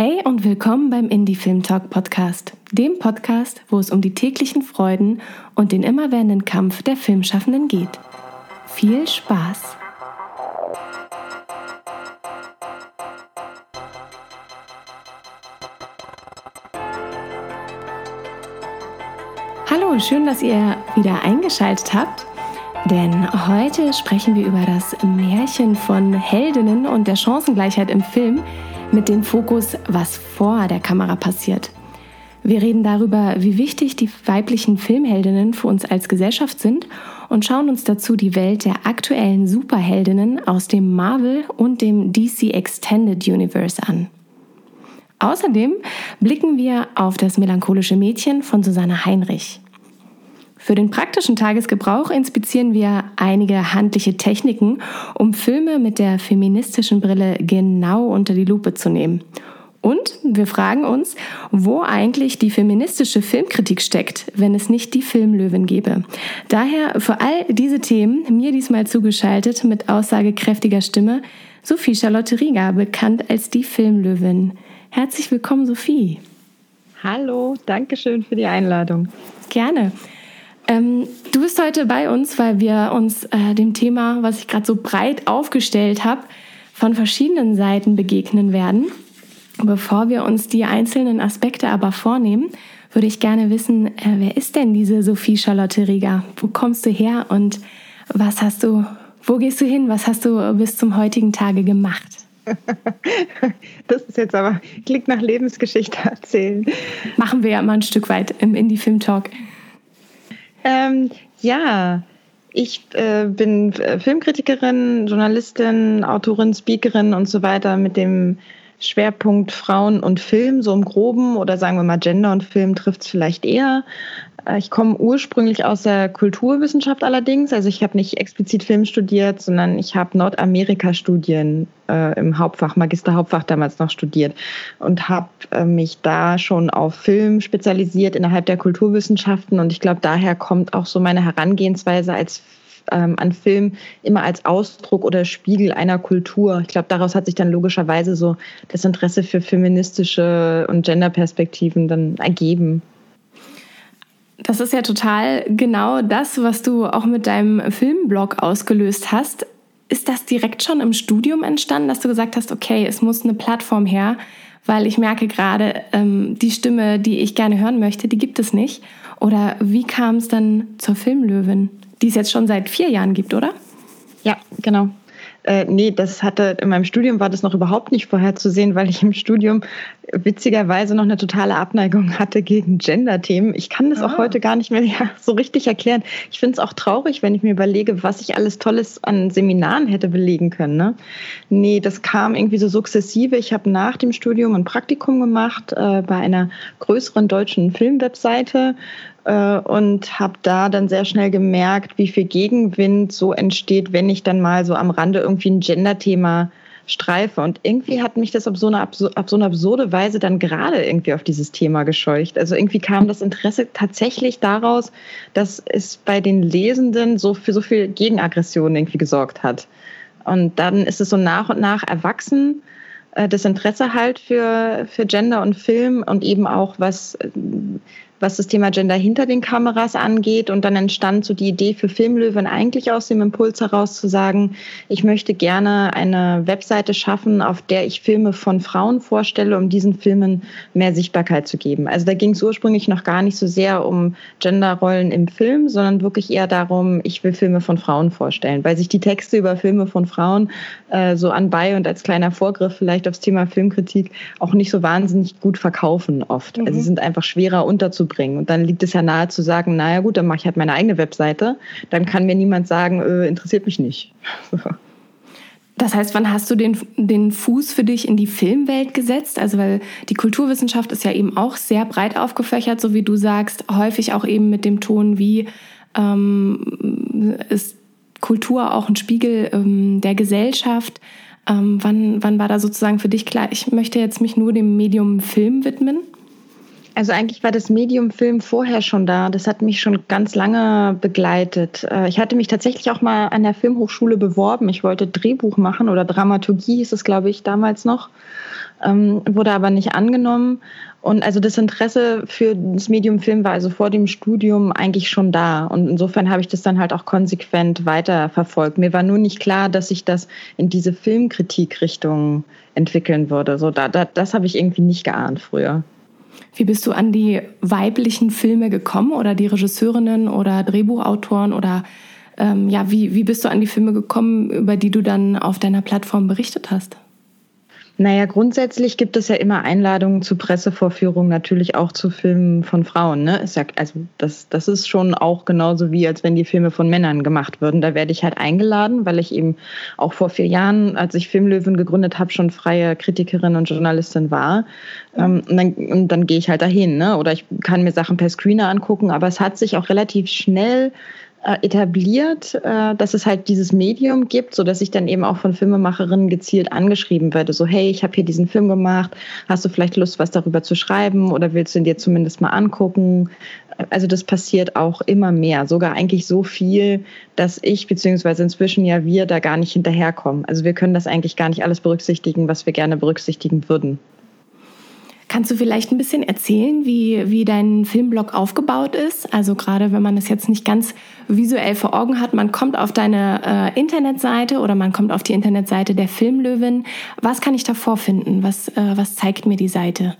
Hey und willkommen beim Indie Film Talk Podcast, dem Podcast, wo es um die täglichen Freuden und den immerwährenden Kampf der Filmschaffenden geht. Viel Spaß! Hallo, schön, dass ihr wieder eingeschaltet habt. Denn heute sprechen wir über das Märchen von Heldinnen und der Chancengleichheit im Film mit dem Fokus, was vor der Kamera passiert. Wir reden darüber, wie wichtig die weiblichen Filmheldinnen für uns als Gesellschaft sind und schauen uns dazu die Welt der aktuellen Superheldinnen aus dem Marvel und dem DC Extended Universe an. Außerdem blicken wir auf das melancholische Mädchen von Susanne Heinrich. Für den praktischen Tagesgebrauch inspizieren wir einige handliche Techniken, um Filme mit der feministischen Brille genau unter die Lupe zu nehmen. Und wir fragen uns, wo eigentlich die feministische Filmkritik steckt, wenn es nicht die Filmlöwen gäbe. Daher für all diese Themen mir diesmal zugeschaltet mit aussagekräftiger Stimme Sophie Charlotte Rieger, bekannt als die Filmlöwin. Herzlich willkommen, Sophie. Hallo, danke schön für die Einladung. Gerne. Ähm, du bist heute bei uns, weil wir uns äh, dem Thema, was ich gerade so breit aufgestellt habe, von verschiedenen Seiten begegnen werden. Bevor wir uns die einzelnen Aspekte aber vornehmen, würde ich gerne wissen, äh, wer ist denn diese Sophie Charlotte Rieger? Wo kommst du her und was hast du, wo gehst du hin? Was hast du bis zum heutigen Tage gemacht? Das ist jetzt aber, klingt nach Lebensgeschichte erzählen. Machen wir ja mal ein Stück weit im Indie-Film-Talk. Ähm, ja, ich äh, bin äh, Filmkritikerin, Journalistin, Autorin, Speakerin und so weiter mit dem Schwerpunkt Frauen und Film, so im Groben oder sagen wir mal Gender und Film trifft es vielleicht eher. Äh, ich komme ursprünglich aus der Kulturwissenschaft allerdings. Also ich habe nicht explizit Film studiert, sondern ich habe Nordamerika-Studien äh, im Hauptfach, Magisterhauptfach damals noch studiert und habe äh, mich da schon auf Film spezialisiert innerhalb der Kulturwissenschaften. Und ich glaube, daher kommt auch so meine Herangehensweise als ähm, an Film immer als Ausdruck oder Spiegel einer Kultur. Ich glaube, daraus hat sich dann logischerweise so das Interesse für feministische und Genderperspektiven dann ergeben. Das ist ja total genau das, was du auch mit deinem Filmblog ausgelöst hast. Ist das direkt schon im Studium entstanden, dass du gesagt hast, okay, es muss eine Plattform her, weil ich merke gerade, ähm, die Stimme, die ich gerne hören möchte, die gibt es nicht? Oder wie kam es dann zur Filmlöwin, die es jetzt schon seit vier Jahren gibt, oder? Ja, genau. Äh, nee, das hatte in meinem Studium war das noch überhaupt nicht vorherzusehen, weil ich im Studium witzigerweise noch eine totale Abneigung hatte gegen Gender-Themen. Ich kann das ah. auch heute gar nicht mehr so richtig erklären. Ich finde es auch traurig, wenn ich mir überlege, was ich alles Tolles an Seminaren hätte belegen können. Ne? Nee, das kam irgendwie so sukzessive. Ich habe nach dem Studium ein Praktikum gemacht äh, bei einer größeren deutschen Filmwebseite äh, und habe da dann sehr schnell gemerkt, wie viel Gegenwind so entsteht, wenn ich dann mal so am Rande irgendwie ein Gender-Thema streife. Und irgendwie hat mich das auf so eine, auf so eine absurde Weise dann gerade irgendwie auf dieses Thema gescheucht. Also irgendwie kam das Interesse tatsächlich daraus, dass es bei den Lesenden so für so viel Gegenaggression irgendwie gesorgt hat. Und dann ist es so nach und nach erwachsen, äh, das Interesse halt für, für Gender und Film und eben auch was was das Thema Gender hinter den Kameras angeht. Und dann entstand so die Idee für Filmlöwen eigentlich aus dem Impuls heraus zu sagen, ich möchte gerne eine Webseite schaffen, auf der ich Filme von Frauen vorstelle, um diesen Filmen mehr Sichtbarkeit zu geben. Also da ging es ursprünglich noch gar nicht so sehr um Genderrollen im Film, sondern wirklich eher darum, ich will Filme von Frauen vorstellen, weil sich die Texte über Filme von Frauen äh, so anbei und als kleiner Vorgriff vielleicht aufs Thema Filmkritik auch nicht so wahnsinnig gut verkaufen oft. Mhm. Also sie sind einfach schwerer unterzubringen bringen. Und dann liegt es ja nahe zu sagen, naja gut, dann mache ich halt meine eigene Webseite. Dann kann mir niemand sagen, äh, interessiert mich nicht. Das heißt, wann hast du den, den Fuß für dich in die Filmwelt gesetzt? Also, weil die Kulturwissenschaft ist ja eben auch sehr breit aufgefächert, so wie du sagst, häufig auch eben mit dem Ton, wie ähm, ist Kultur auch ein Spiegel ähm, der Gesellschaft. Ähm, wann, wann war da sozusagen für dich klar, ich möchte jetzt mich nur dem Medium Film widmen? Also eigentlich war das Medium Film vorher schon da. Das hat mich schon ganz lange begleitet. Äh, ich hatte mich tatsächlich auch mal an der Filmhochschule beworben. Ich wollte Drehbuch machen oder Dramaturgie hieß es, glaube ich, damals noch. ähm, wurde aber nicht angenommen. Und also das Interesse für das Medium Film war also vor dem Studium eigentlich schon da. Und insofern habe ich das dann halt auch konsequent weiter verfolgt. Mir war nur nicht klar, dass sich das in diese Filmkritikrichtung entwickeln würde. So, da, da, das habe ich irgendwie nicht geahnt früher. Wie bist du an die weiblichen Filme gekommen oder die Regisseurinnen oder Drehbuchautoren oder ähm, ja, wie, wie bist du an die Filme gekommen, über die du dann auf deiner Plattform berichtet hast? Naja, grundsätzlich gibt es ja immer Einladungen zu Pressevorführungen, natürlich auch zu Filmen von Frauen. Ne? Ist ja, also das, das ist schon auch genauso wie, als wenn die Filme von Männern gemacht würden. Da werde ich halt eingeladen, weil ich eben auch vor vier Jahren, als ich Filmlöwen gegründet habe, schon freie Kritikerin und Journalistin war. Ähm, und, dann, und dann gehe ich halt dahin. Ne? Oder ich kann mir Sachen per Screener angucken. Aber es hat sich auch relativ schnell etabliert, äh, dass es halt dieses Medium gibt, so dass ich dann eben auch von Filmemacherinnen gezielt angeschrieben werde, so hey, ich habe hier diesen Film gemacht, hast du vielleicht Lust, was darüber zu schreiben oder willst du ihn dir zumindest mal angucken? Also das passiert auch immer mehr, sogar eigentlich so viel, dass ich beziehungsweise inzwischen ja wir da gar nicht hinterherkommen. Also wir können das eigentlich gar nicht alles berücksichtigen, was wir gerne berücksichtigen würden. Kannst du vielleicht ein bisschen erzählen, wie, wie dein Filmblog aufgebaut ist? Also gerade wenn man es jetzt nicht ganz visuell vor Augen hat, man kommt auf deine äh, Internetseite oder man kommt auf die Internetseite der Filmlöwin. Was kann ich da vorfinden? Was, äh, was zeigt mir die Seite?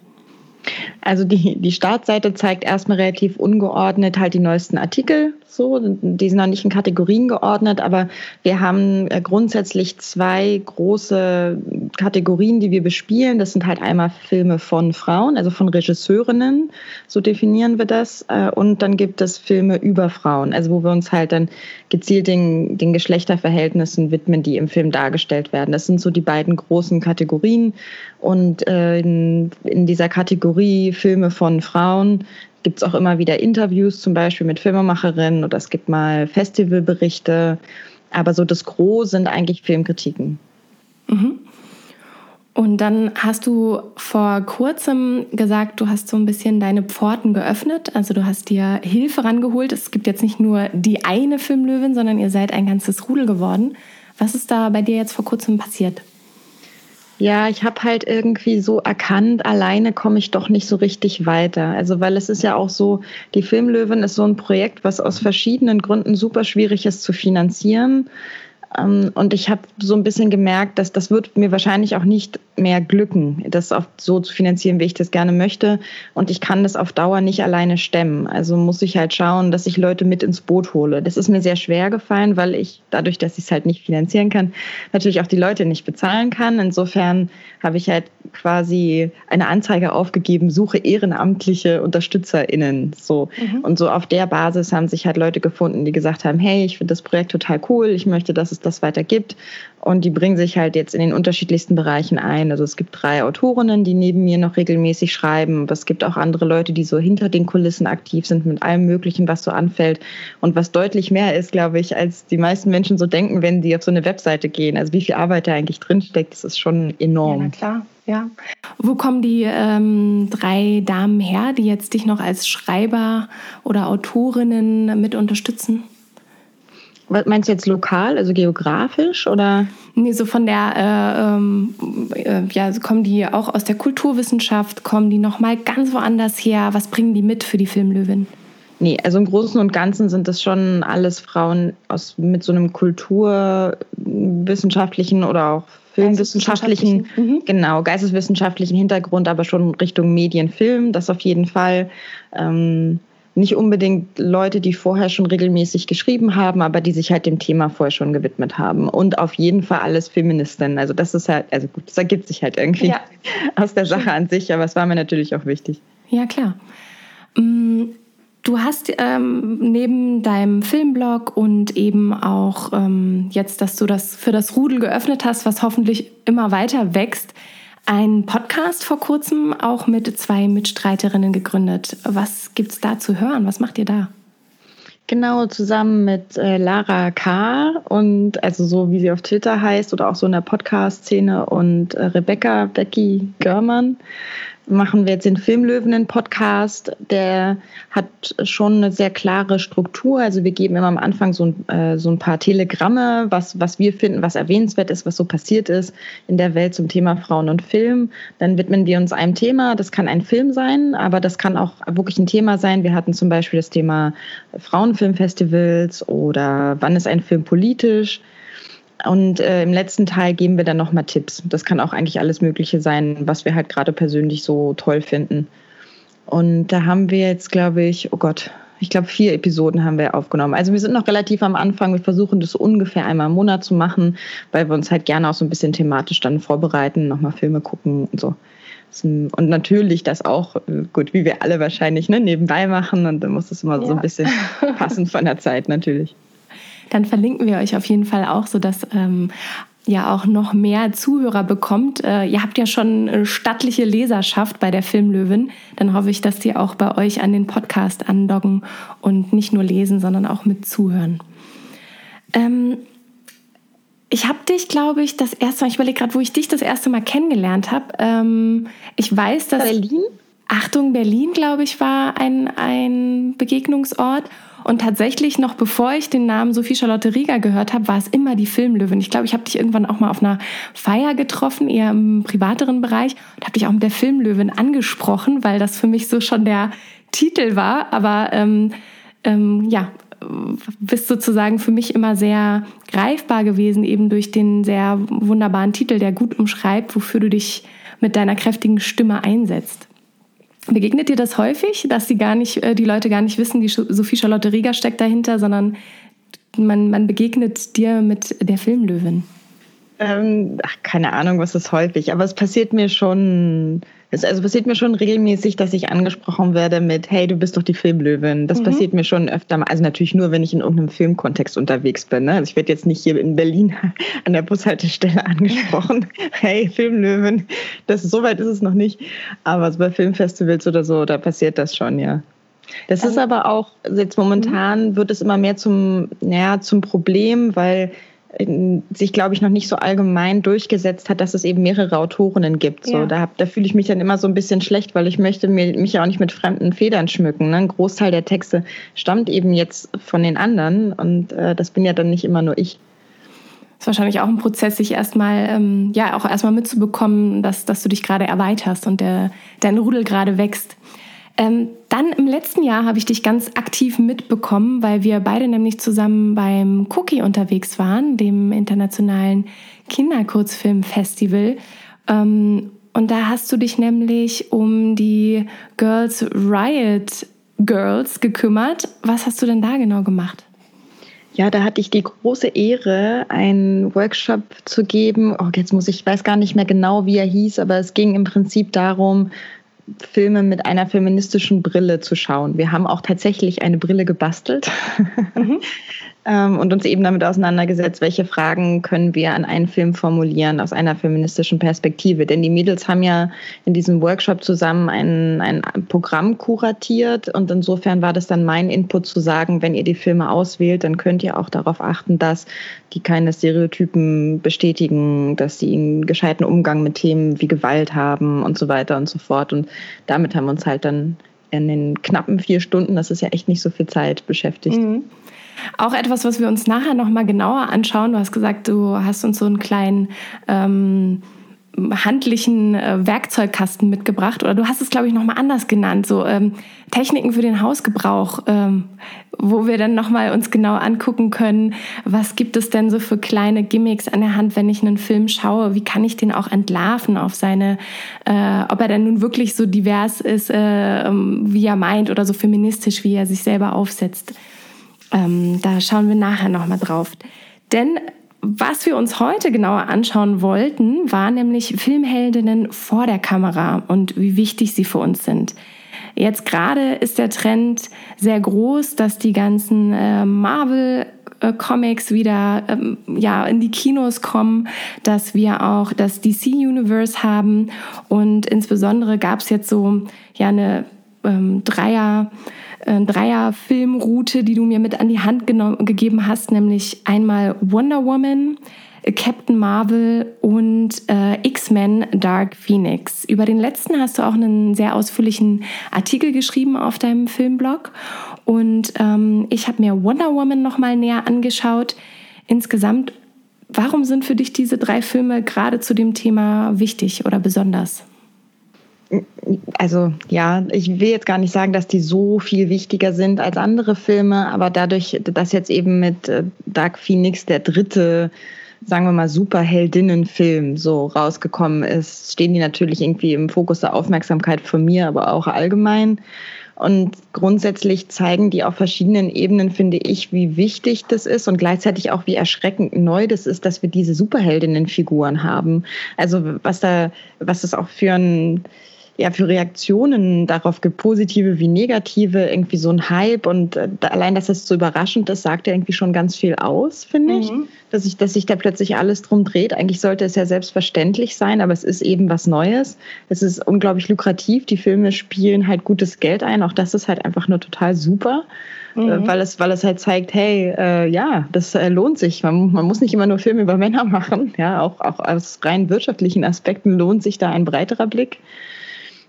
Also die, die Startseite zeigt erstmal relativ ungeordnet halt die neuesten Artikel. So, die sind noch nicht in Kategorien geordnet, aber wir haben äh, grundsätzlich zwei große Kategorien, die wir bespielen. Das sind halt einmal Filme von Frauen, also von Regisseurinnen, so definieren wir das. Äh, und dann gibt es Filme über Frauen, also wo wir uns halt dann gezielt den, den Geschlechterverhältnissen widmen, die im Film dargestellt werden. Das sind so die beiden großen Kategorien. Und äh, in, in dieser Kategorie Filme von Frauen gibt es auch immer wieder Interviews, zum Beispiel mit Filmemacherinnen oder es gibt mal Festivalberichte. Aber so das Gros sind eigentlich Filmkritiken. Mhm. Und dann hast du vor kurzem gesagt, du hast so ein bisschen deine Pforten geöffnet. Also du hast dir Hilfe rangeholt. Es gibt jetzt nicht nur die eine Filmlöwin, sondern ihr seid ein ganzes Rudel geworden. Was ist da bei dir jetzt vor kurzem passiert? Ja, ich habe halt irgendwie so erkannt, alleine komme ich doch nicht so richtig weiter. Also weil es ist ja auch so, die Filmlöwen ist so ein Projekt, was aus verschiedenen Gründen super schwierig ist zu finanzieren. Ähm, und ich habe so ein bisschen gemerkt, dass das wird mir wahrscheinlich auch nicht mehr glücken, das auf so zu finanzieren, wie ich das gerne möchte. Und ich kann das auf Dauer nicht alleine stemmen. Also muss ich halt schauen, dass ich Leute mit ins Boot hole. Das ist mir sehr schwer gefallen, weil ich dadurch, dass ich es halt nicht finanzieren kann, natürlich auch die Leute nicht bezahlen kann. Insofern habe ich halt quasi eine Anzeige aufgegeben, suche ehrenamtliche UnterstützerInnen. So. Mhm. Und so auf der Basis haben sich halt Leute gefunden, die gesagt haben, hey, ich finde das Projekt total cool, ich möchte, dass es das weiter gibt. Und die bringen sich halt jetzt in den unterschiedlichsten Bereichen ein. Also es gibt drei Autorinnen, die neben mir noch regelmäßig schreiben. Aber es gibt auch andere Leute, die so hinter den Kulissen aktiv sind mit allem Möglichen, was so anfällt. Und was deutlich mehr ist, glaube ich, als die meisten Menschen so denken, wenn sie auf so eine Webseite gehen. Also wie viel Arbeit da eigentlich drinsteckt, das ist schon enorm. Ja, klar. Ja. Wo kommen die ähm, drei Damen her, die jetzt dich noch als Schreiber oder Autorinnen mit unterstützen? Was meinst du jetzt lokal, also geografisch oder? Nee, so von der, äh, ähm, äh, ja, kommen die auch aus der Kulturwissenschaft, kommen die nochmal ganz woanders her? Was bringen die mit für die Filmlöwin? Nee, also im Großen und Ganzen sind das schon alles Frauen aus, mit so einem kulturwissenschaftlichen oder auch filmwissenschaftlichen, mhm. genau, geisteswissenschaftlichen Hintergrund, aber schon Richtung Medienfilm, das auf jeden Fall. Ähm, nicht unbedingt Leute, die vorher schon regelmäßig geschrieben haben, aber die sich halt dem Thema vorher schon gewidmet haben. Und auf jeden Fall alles Feministinnen. Also das ist halt, also gut, das ergibt sich halt irgendwie ja. aus der Sache an sich, aber es war mir natürlich auch wichtig. Ja, klar. Mm, du hast ähm, neben deinem Filmblog und eben auch ähm, jetzt, dass du das für das Rudel geöffnet hast, was hoffentlich immer weiter wächst, einen Podcast vor kurzem auch mit zwei Mitstreiterinnen gegründet. Was gibt es da zu hören? Was macht ihr da? Genau, zusammen mit äh, Lara K. und also so wie sie auf Twitter heißt oder auch so in der Podcast-Szene und äh, Rebecca Becky Görmann machen wir jetzt den Filmlöwen Podcast. Der hat schon eine sehr klare Struktur. Also wir geben immer am Anfang so ein, äh, so ein paar Telegramme, was, was wir finden, was erwähnenswert ist, was so passiert ist in der Welt zum Thema Frauen und Film. Dann widmen wir uns einem Thema. Das kann ein Film sein, aber das kann auch wirklich ein Thema sein. Wir hatten zum Beispiel das Thema Frauenfilmfestivals oder wann ist ein Film politisch. Und äh, im letzten Teil geben wir dann nochmal Tipps. Das kann auch eigentlich alles Mögliche sein, was wir halt gerade persönlich so toll finden. Und da haben wir jetzt, glaube ich, oh Gott, ich glaube, vier Episoden haben wir aufgenommen. Also wir sind noch relativ am Anfang. Wir versuchen das ungefähr einmal im Monat zu machen, weil wir uns halt gerne auch so ein bisschen thematisch dann vorbereiten, nochmal Filme gucken und so. Und natürlich das auch, äh, gut, wie wir alle wahrscheinlich, ne, nebenbei machen. Und dann muss das immer ja. so ein bisschen passen von der Zeit natürlich dann verlinken wir euch auf jeden Fall auch, sodass ähm, ja auch noch mehr Zuhörer bekommt. Äh, ihr habt ja schon eine stattliche Leserschaft bei der Filmlöwin. Dann hoffe ich, dass die auch bei euch an den Podcast andocken und nicht nur lesen, sondern auch mit zuhören. Ähm, ich habe dich, glaube ich, das erste Mal, ich überlege gerade, wo ich dich das erste Mal kennengelernt habe. Ähm, ich weiß, dass. Berlin? Achtung, Berlin, glaube ich, war ein, ein Begegnungsort. Und tatsächlich noch bevor ich den Namen Sophie Charlotte Rieger gehört habe, war es immer die Filmlöwin. Ich glaube, ich habe dich irgendwann auch mal auf einer Feier getroffen, eher im privateren Bereich, und habe dich auch mit der Filmlöwin angesprochen, weil das für mich so schon der Titel war. Aber ähm, ähm, ja, bist sozusagen für mich immer sehr greifbar gewesen, eben durch den sehr wunderbaren Titel, der gut umschreibt, wofür du dich mit deiner kräftigen Stimme einsetzt. Begegnet dir das häufig, dass die gar nicht, äh, die Leute gar nicht wissen, die Sophie Charlotte Rieger steckt dahinter, sondern man, man begegnet dir mit der Filmlöwin? Ähm, ach, keine Ahnung, was ist häufig, aber es passiert mir schon es also passiert mir schon regelmäßig, dass ich angesprochen werde mit, hey, du bist doch die Filmlöwin. Das mhm. passiert mir schon öfter mal. Also natürlich nur, wenn ich in irgendeinem Filmkontext unterwegs bin. Ne? Also ich werde jetzt nicht hier in Berlin an der Bushaltestelle angesprochen. hey, Filmlöwin. Das, so weit ist es noch nicht. Aber so bei Filmfestivals oder so, da passiert das schon, ja. Das ist aber auch, jetzt momentan mhm. wird es immer mehr zum, naja, zum Problem, weil sich, glaube ich, noch nicht so allgemein durchgesetzt hat, dass es eben mehrere Autorinnen gibt. So, ja. da, da fühle ich mich dann immer so ein bisschen schlecht, weil ich möchte mir, mich ja auch nicht mit fremden Federn schmücken. Ne? Ein Großteil der Texte stammt eben jetzt von den anderen und äh, das bin ja dann nicht immer nur ich. Das ist wahrscheinlich auch ein Prozess, sich erstmal, ähm, ja, auch erstmal mitzubekommen, dass, dass du dich gerade erweiterst und der, dein Rudel gerade wächst. Ähm, dann im letzten Jahr habe ich dich ganz aktiv mitbekommen, weil wir beide nämlich zusammen beim Cookie unterwegs waren, dem internationalen Kinderkurzfilmfestival. Ähm, und da hast du dich nämlich um die Girls Riot Girls gekümmert. Was hast du denn da genau gemacht? Ja, da hatte ich die große Ehre, einen Workshop zu geben. Oh, jetzt muss ich, ich weiß gar nicht mehr genau, wie er hieß, aber es ging im Prinzip darum, Filme mit einer feministischen Brille zu schauen. Wir haben auch tatsächlich eine Brille gebastelt. Mhm. Ähm, und uns eben damit auseinandergesetzt, welche Fragen können wir an einen Film formulieren aus einer feministischen Perspektive. Denn die Mädels haben ja in diesem Workshop zusammen ein, ein Programm kuratiert und insofern war das dann mein Input zu sagen, wenn ihr die Filme auswählt, dann könnt ihr auch darauf achten, dass die keine Stereotypen bestätigen, dass sie einen gescheiten Umgang mit Themen wie Gewalt haben und so weiter und so fort. Und damit haben wir uns halt dann in den knappen vier Stunden, das ist ja echt nicht so viel Zeit, beschäftigt. Mhm. Auch etwas, was wir uns nachher nochmal genauer anschauen. Du hast gesagt, du hast uns so einen kleinen ähm, handlichen äh, Werkzeugkasten mitgebracht oder du hast es, glaube ich, nochmal anders genannt, so ähm, Techniken für den Hausgebrauch, ähm, wo wir dann nochmal uns genau angucken können, was gibt es denn so für kleine Gimmicks an der Hand, wenn ich einen Film schaue, wie kann ich den auch entlarven auf seine, äh, ob er denn nun wirklich so divers ist, äh, ähm, wie er meint oder so feministisch, wie er sich selber aufsetzt. Ähm, da schauen wir nachher nochmal drauf. Denn was wir uns heute genauer anschauen wollten, war nämlich Filmheldinnen vor der Kamera und wie wichtig sie für uns sind. Jetzt gerade ist der Trend sehr groß, dass die ganzen äh, Marvel Comics wieder ähm, ja in die Kinos kommen, dass wir auch das DC Universe haben und insbesondere gab es jetzt so ja eine ähm, Dreier äh, Dreier-Filmroute, die du mir mit an die Hand gegeben hast, nämlich einmal Wonder Woman, Captain Marvel und äh, X-Men Dark Phoenix. Über den letzten hast du auch einen sehr ausführlichen Artikel geschrieben auf deinem Filmblog. Und ähm, ich habe mir Wonder Woman nochmal näher angeschaut. Insgesamt, warum sind für dich diese drei Filme gerade zu dem Thema wichtig oder besonders? Also ja, ich will jetzt gar nicht sagen, dass die so viel wichtiger sind als andere Filme, aber dadurch, dass jetzt eben mit äh, Dark Phoenix der dritte, sagen wir mal, Superheldinnenfilm so rausgekommen ist, stehen die natürlich irgendwie im Fokus der Aufmerksamkeit von mir, aber auch allgemein. Und grundsätzlich zeigen die auf verschiedenen Ebenen, finde ich, wie wichtig das ist und gleichzeitig auch, wie erschreckend neu das ist, dass wir diese Superheldinnenfiguren haben. Also was da, was das auch für ein ja, für Reaktionen darauf gibt, positive wie negative, irgendwie so ein Hype und äh, allein, dass das so überraschend ist, sagt ja irgendwie schon ganz viel aus, finde mhm. ich. Dass, ich. dass sich da plötzlich alles drum dreht. Eigentlich sollte es ja selbstverständlich sein, aber es ist eben was Neues. Es ist unglaublich lukrativ. Die Filme spielen halt gutes Geld ein. Auch das ist halt einfach nur total super. Äh, mhm. Weil, es, weil es halt zeigt, hey, äh, ja, das äh, lohnt sich. Man, man muss nicht immer nur Filme über Männer machen. Ja, auch, auch aus rein wirtschaftlichen Aspekten lohnt sich da ein breiterer Blick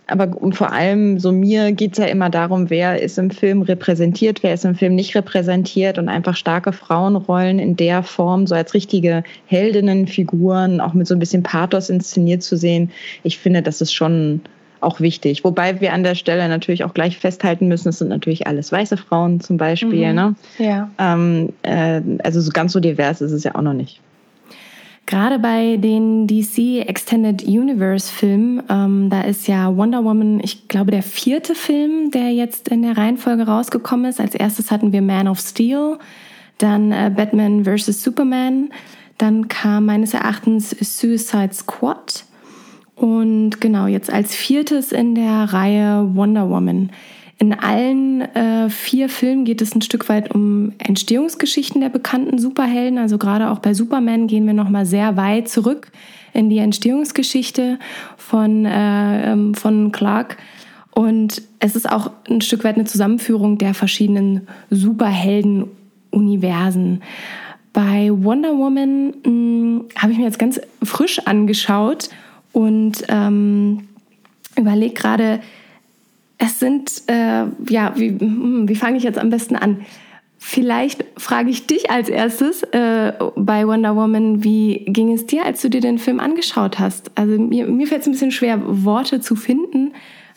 aber vor allem so mir geht es ja immer darum, wer ist im Film repräsentiert, wer ist im Film nicht repräsentiert und einfach starke Frauenrollen in der Form, so als richtige Heldinnenfiguren, auch mit so ein bisschen Pathos inszeniert zu sehen. Ich finde, das ist schon auch wichtig. Wobei wir an der Stelle natürlich auch gleich festhalten müssen, es sind natürlich alles weiße Frauen zum Beispiel. Mhm. Ne? Ja. Ähm, äh, also so ganz so divers ist es ja auch noch nicht. Gerade bei den DC Extended Universe Filmen, ähm, da ist ja Wonder Woman, ich glaube, der vierte Film, der jetzt in der Reihenfolge rausgekommen ist. Als erstes hatten wir Man of Steel, dann äh, Batman vs. Superman, dann kam meines Erachtens Suicide Squad und genau jetzt als viertes in der Reihe Wonder Woman. In allen äh, vier Filmen geht es ein Stück weit um Entstehungsgeschichten der bekannten Superhelden. Also gerade auch bei Superman gehen wir noch mal sehr weit zurück in die Entstehungsgeschichte von äh, ähm, von Clark. Und es ist auch ein Stück weit eine Zusammenführung der verschiedenen Superhelden-Universen. Bei Wonder Woman hm, habe ich mir jetzt ganz frisch angeschaut und ähm, überlege gerade, es sind, äh, ja, wie, hm, wie fange ich jetzt am besten an? Vielleicht frage ich dich als erstes äh, bei Wonder Woman, wie ging es dir, als du dir den Film angeschaut hast? Also mir, mir fällt es ein bisschen schwer, Worte zu finden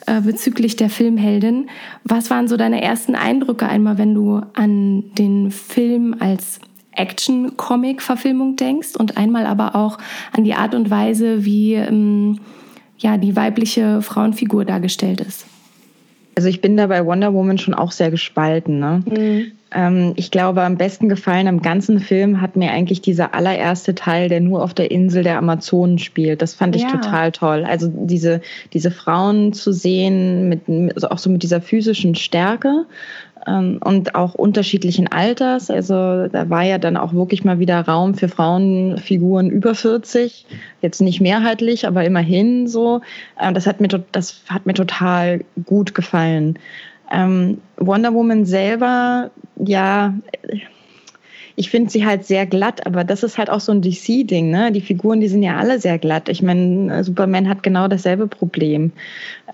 äh, bezüglich der Filmheldin. Was waren so deine ersten Eindrücke einmal, wenn du an den Film als Action-Comic-Verfilmung denkst und einmal aber auch an die Art und Weise, wie ähm, ja, die weibliche Frauenfigur dargestellt ist? Also ich bin da bei Wonder Woman schon auch sehr gespalten. Ne? Mhm. Ähm, ich glaube, am besten gefallen am ganzen Film hat mir eigentlich dieser allererste Teil, der nur auf der Insel der Amazonen spielt. Das fand ich ja. total toll. Also diese, diese Frauen zu sehen, mit, also auch so mit dieser physischen Stärke und auch unterschiedlichen Alters. Also da war ja dann auch wirklich mal wieder Raum für Frauenfiguren über 40. Jetzt nicht mehrheitlich, aber immerhin so. Äh, das hat mir, das hat mir total gut gefallen. Ähm, Wonder Woman selber, ja, ich finde sie halt sehr glatt, aber das ist halt auch so ein DC-Ding, ne? Die Figuren, die sind ja alle sehr glatt. Ich meine, Superman hat genau dasselbe Problem.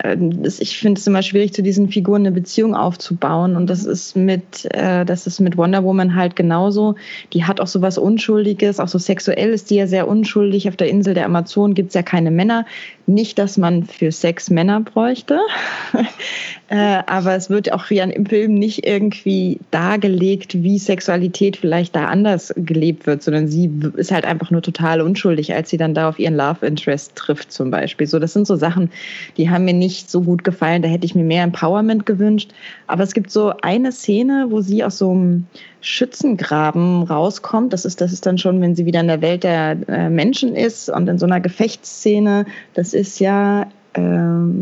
Ähm, ich finde es immer schwierig, zu diesen Figuren eine Beziehung aufzubauen. Und das ist mit, äh, das ist mit Wonder Woman halt genauso. Die hat auch so was Unschuldiges, auch so sexuell ist die ja sehr unschuldig. Auf der Insel der Amazonen gibt es ja keine Männer. Nicht, dass man für Sex Männer bräuchte, äh, aber es wird auch hier im Film nicht irgendwie dargelegt, wie Sexualität vielleicht da anders gelebt wird, sondern sie ist halt einfach nur total unschuldig, als sie dann da auf ihren Love Interest trifft zum Beispiel. So, das sind so Sachen, die haben mir nicht so gut gefallen. Da hätte ich mir mehr Empowerment gewünscht. Aber es gibt so eine Szene, wo sie aus so einem Schützengraben rauskommt. Das ist, das ist dann schon, wenn sie wieder in der Welt der äh, Menschen ist und in so einer Gefechtsszene. Das ist ja äh,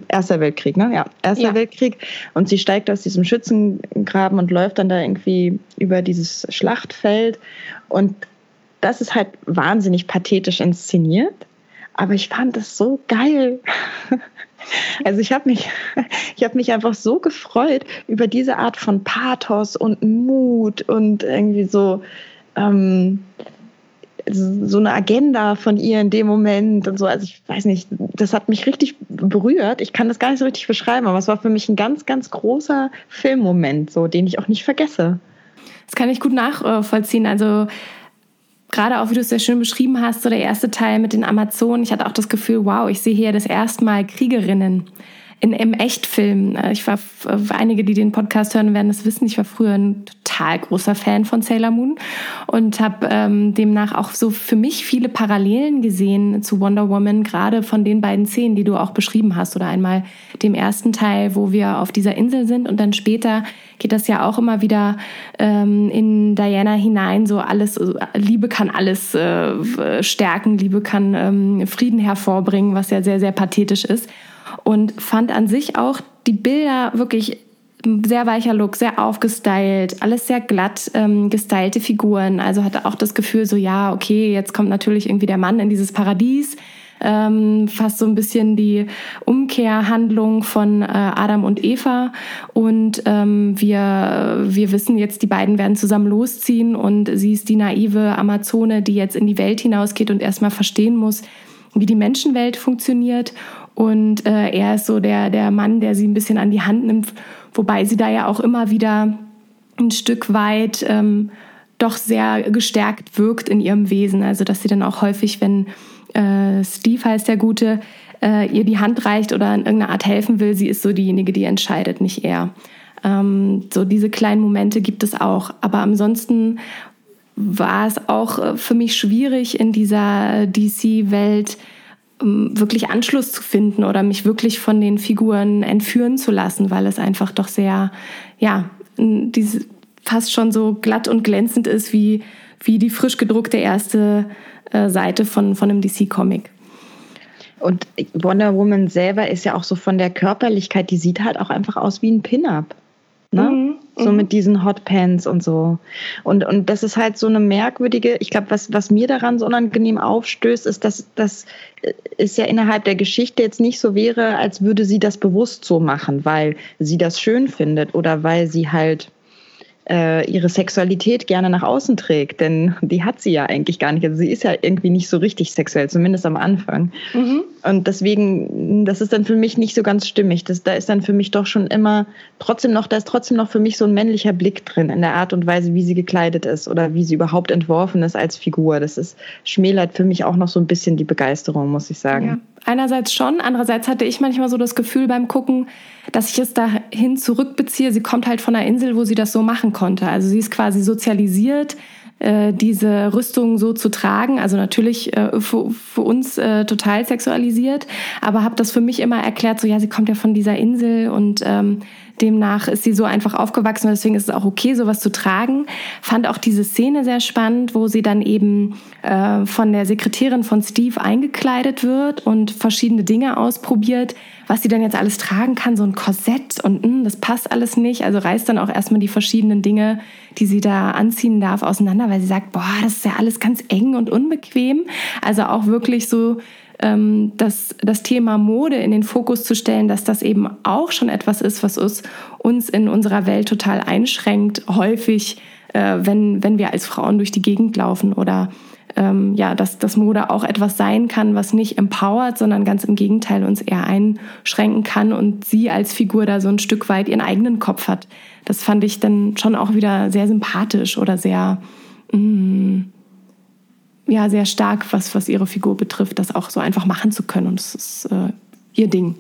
Erster Weltkrieg, ne? Ja, Erster ja. Weltkrieg. Und sie steigt aus diesem Schützengraben und läuft dann da irgendwie über dieses Schlachtfeld. Und das ist halt wahnsinnig pathetisch inszeniert. Aber ich fand das so geil. Also ich habe mich, ich mich einfach so gefreut über diese Art von Pathos und Mut und irgendwie so, ähm, so eine Agenda von ihr in dem Moment und so. Also ich weiß nicht, das hat mich richtig berührt. Ich kann das gar nicht so richtig beschreiben, aber es war für mich ein ganz, ganz großer Filmmoment, so den ich auch nicht vergesse. Das kann ich gut nachvollziehen. Also gerade auch, wie du es sehr schön beschrieben hast, so der erste Teil mit den Amazonen. Ich hatte auch das Gefühl, wow, ich sehe hier das erste Mal Kriegerinnen in, im Echtfilm. Äh, ich war, einige, die den Podcast hören, werden das wissen, ich war früher ein total großer Fan von Sailor Moon und habe ähm, demnach auch so für mich viele Parallelen gesehen zu Wonder Woman, gerade von den beiden Szenen, die du auch beschrieben hast. Oder einmal dem ersten Teil, wo wir auf dieser Insel sind und dann später geht das ja auch immer wieder ähm, in Diana hinein, so alles, Liebe kann alles äh, stärken, Liebe kann ähm, Frieden hervorbringen, was ja sehr, sehr pathetisch ist und fand an sich auch die Bilder wirklich sehr weicher Look, sehr aufgestylt, alles sehr glatt ähm, gestylte Figuren. Also hatte auch das Gefühl, so ja, okay, jetzt kommt natürlich irgendwie der Mann in dieses Paradies. Ähm, fast so ein bisschen die Umkehrhandlung von äh, Adam und Eva. Und ähm, wir, wir wissen jetzt, die beiden werden zusammen losziehen und sie ist die naive Amazone, die jetzt in die Welt hinausgeht und erstmal verstehen muss, wie die Menschenwelt funktioniert. Und äh, er ist so der, der Mann, der sie ein bisschen an die Hand nimmt, wobei sie da ja auch immer wieder ein Stück weit ähm, doch sehr gestärkt wirkt in ihrem Wesen. Also dass sie dann auch häufig, wenn äh, Steve heißt der Gute, äh, ihr die Hand reicht oder in irgendeiner Art helfen will, sie ist so diejenige, die entscheidet, nicht er. Ähm, so diese kleinen Momente gibt es auch. Aber ansonsten war es auch äh, für mich schwierig in dieser DC-Welt wirklich Anschluss zu finden oder mich wirklich von den Figuren entführen zu lassen, weil es einfach doch sehr, ja, diese, fast schon so glatt und glänzend ist wie, wie die frisch gedruckte erste äh, Seite von, von einem DC-Comic. Und Wonder Woman selber ist ja auch so von der Körperlichkeit, die sieht halt auch einfach aus wie ein Pin-Up. Ne? Mhm. So mhm. mit diesen Hotpants und so. Und, und das ist halt so eine merkwürdige, ich glaube, was, was mir daran so unangenehm aufstößt, ist, dass das ist ja innerhalb der Geschichte jetzt nicht so wäre, als würde sie das bewusst so machen, weil sie das schön findet oder weil sie halt äh, ihre Sexualität gerne nach außen trägt, denn die hat sie ja eigentlich gar nicht. Also sie ist ja irgendwie nicht so richtig sexuell, zumindest am Anfang. Mhm. Und deswegen, das ist dann für mich nicht so ganz stimmig. Das, da ist dann für mich doch schon immer trotzdem noch, da ist trotzdem noch für mich so ein männlicher Blick drin in der Art und Weise, wie sie gekleidet ist oder wie sie überhaupt entworfen ist als Figur. Das ist schmälert für mich auch noch so ein bisschen die Begeisterung, muss ich sagen. Ja. Einerseits schon, andererseits hatte ich manchmal so das Gefühl beim Gucken, dass ich es dahin zurückbeziehe. Sie kommt halt von einer Insel, wo sie das so machen konnte. Also sie ist quasi sozialisiert, äh, diese Rüstung so zu tragen. Also natürlich äh, für, uns äh, total sexualisiert, aber habe das für mich immer erklärt, so ja, sie kommt ja von dieser Insel und ähm, Demnach ist sie so einfach aufgewachsen und deswegen ist es auch okay, sowas zu tragen. Fand auch diese Szene sehr spannend, wo sie dann eben äh, von der Sekretärin von Steve eingekleidet wird und verschiedene Dinge ausprobiert, was sie dann jetzt alles tragen kann, so ein Korsett und mh, hm, das passt alles nicht. Also reißt dann auch erstmal die verschiedenen Dinge, die sie da anziehen darf, auseinander, weil sie sagt, boah, das ist ja alles ganz eng und unbequem. Also auch wirklich so ähm, das, das Thema Mode in den Fokus zu stellen, dass das eben auch schon etwas ist, was uns, uns in unserer Welt total einschränkt, häufig, äh, wenn, wenn wir als Frauen durch die Gegend laufen oder ähm, ja, dass, dass Mode auch etwas sein kann, was nicht empowert, sondern ganz im Gegenteil uns eher einschränken kann und sie als Figur da so ein Stück weit ihren eigenen Kopf hat. Das fand ich dann schon auch wieder sehr sympathisch oder sehr, mh, mm, ja sehr stark, was, was ihre Figur betrifft, das auch so einfach machen zu können. Und das ist äh, ihr Ding.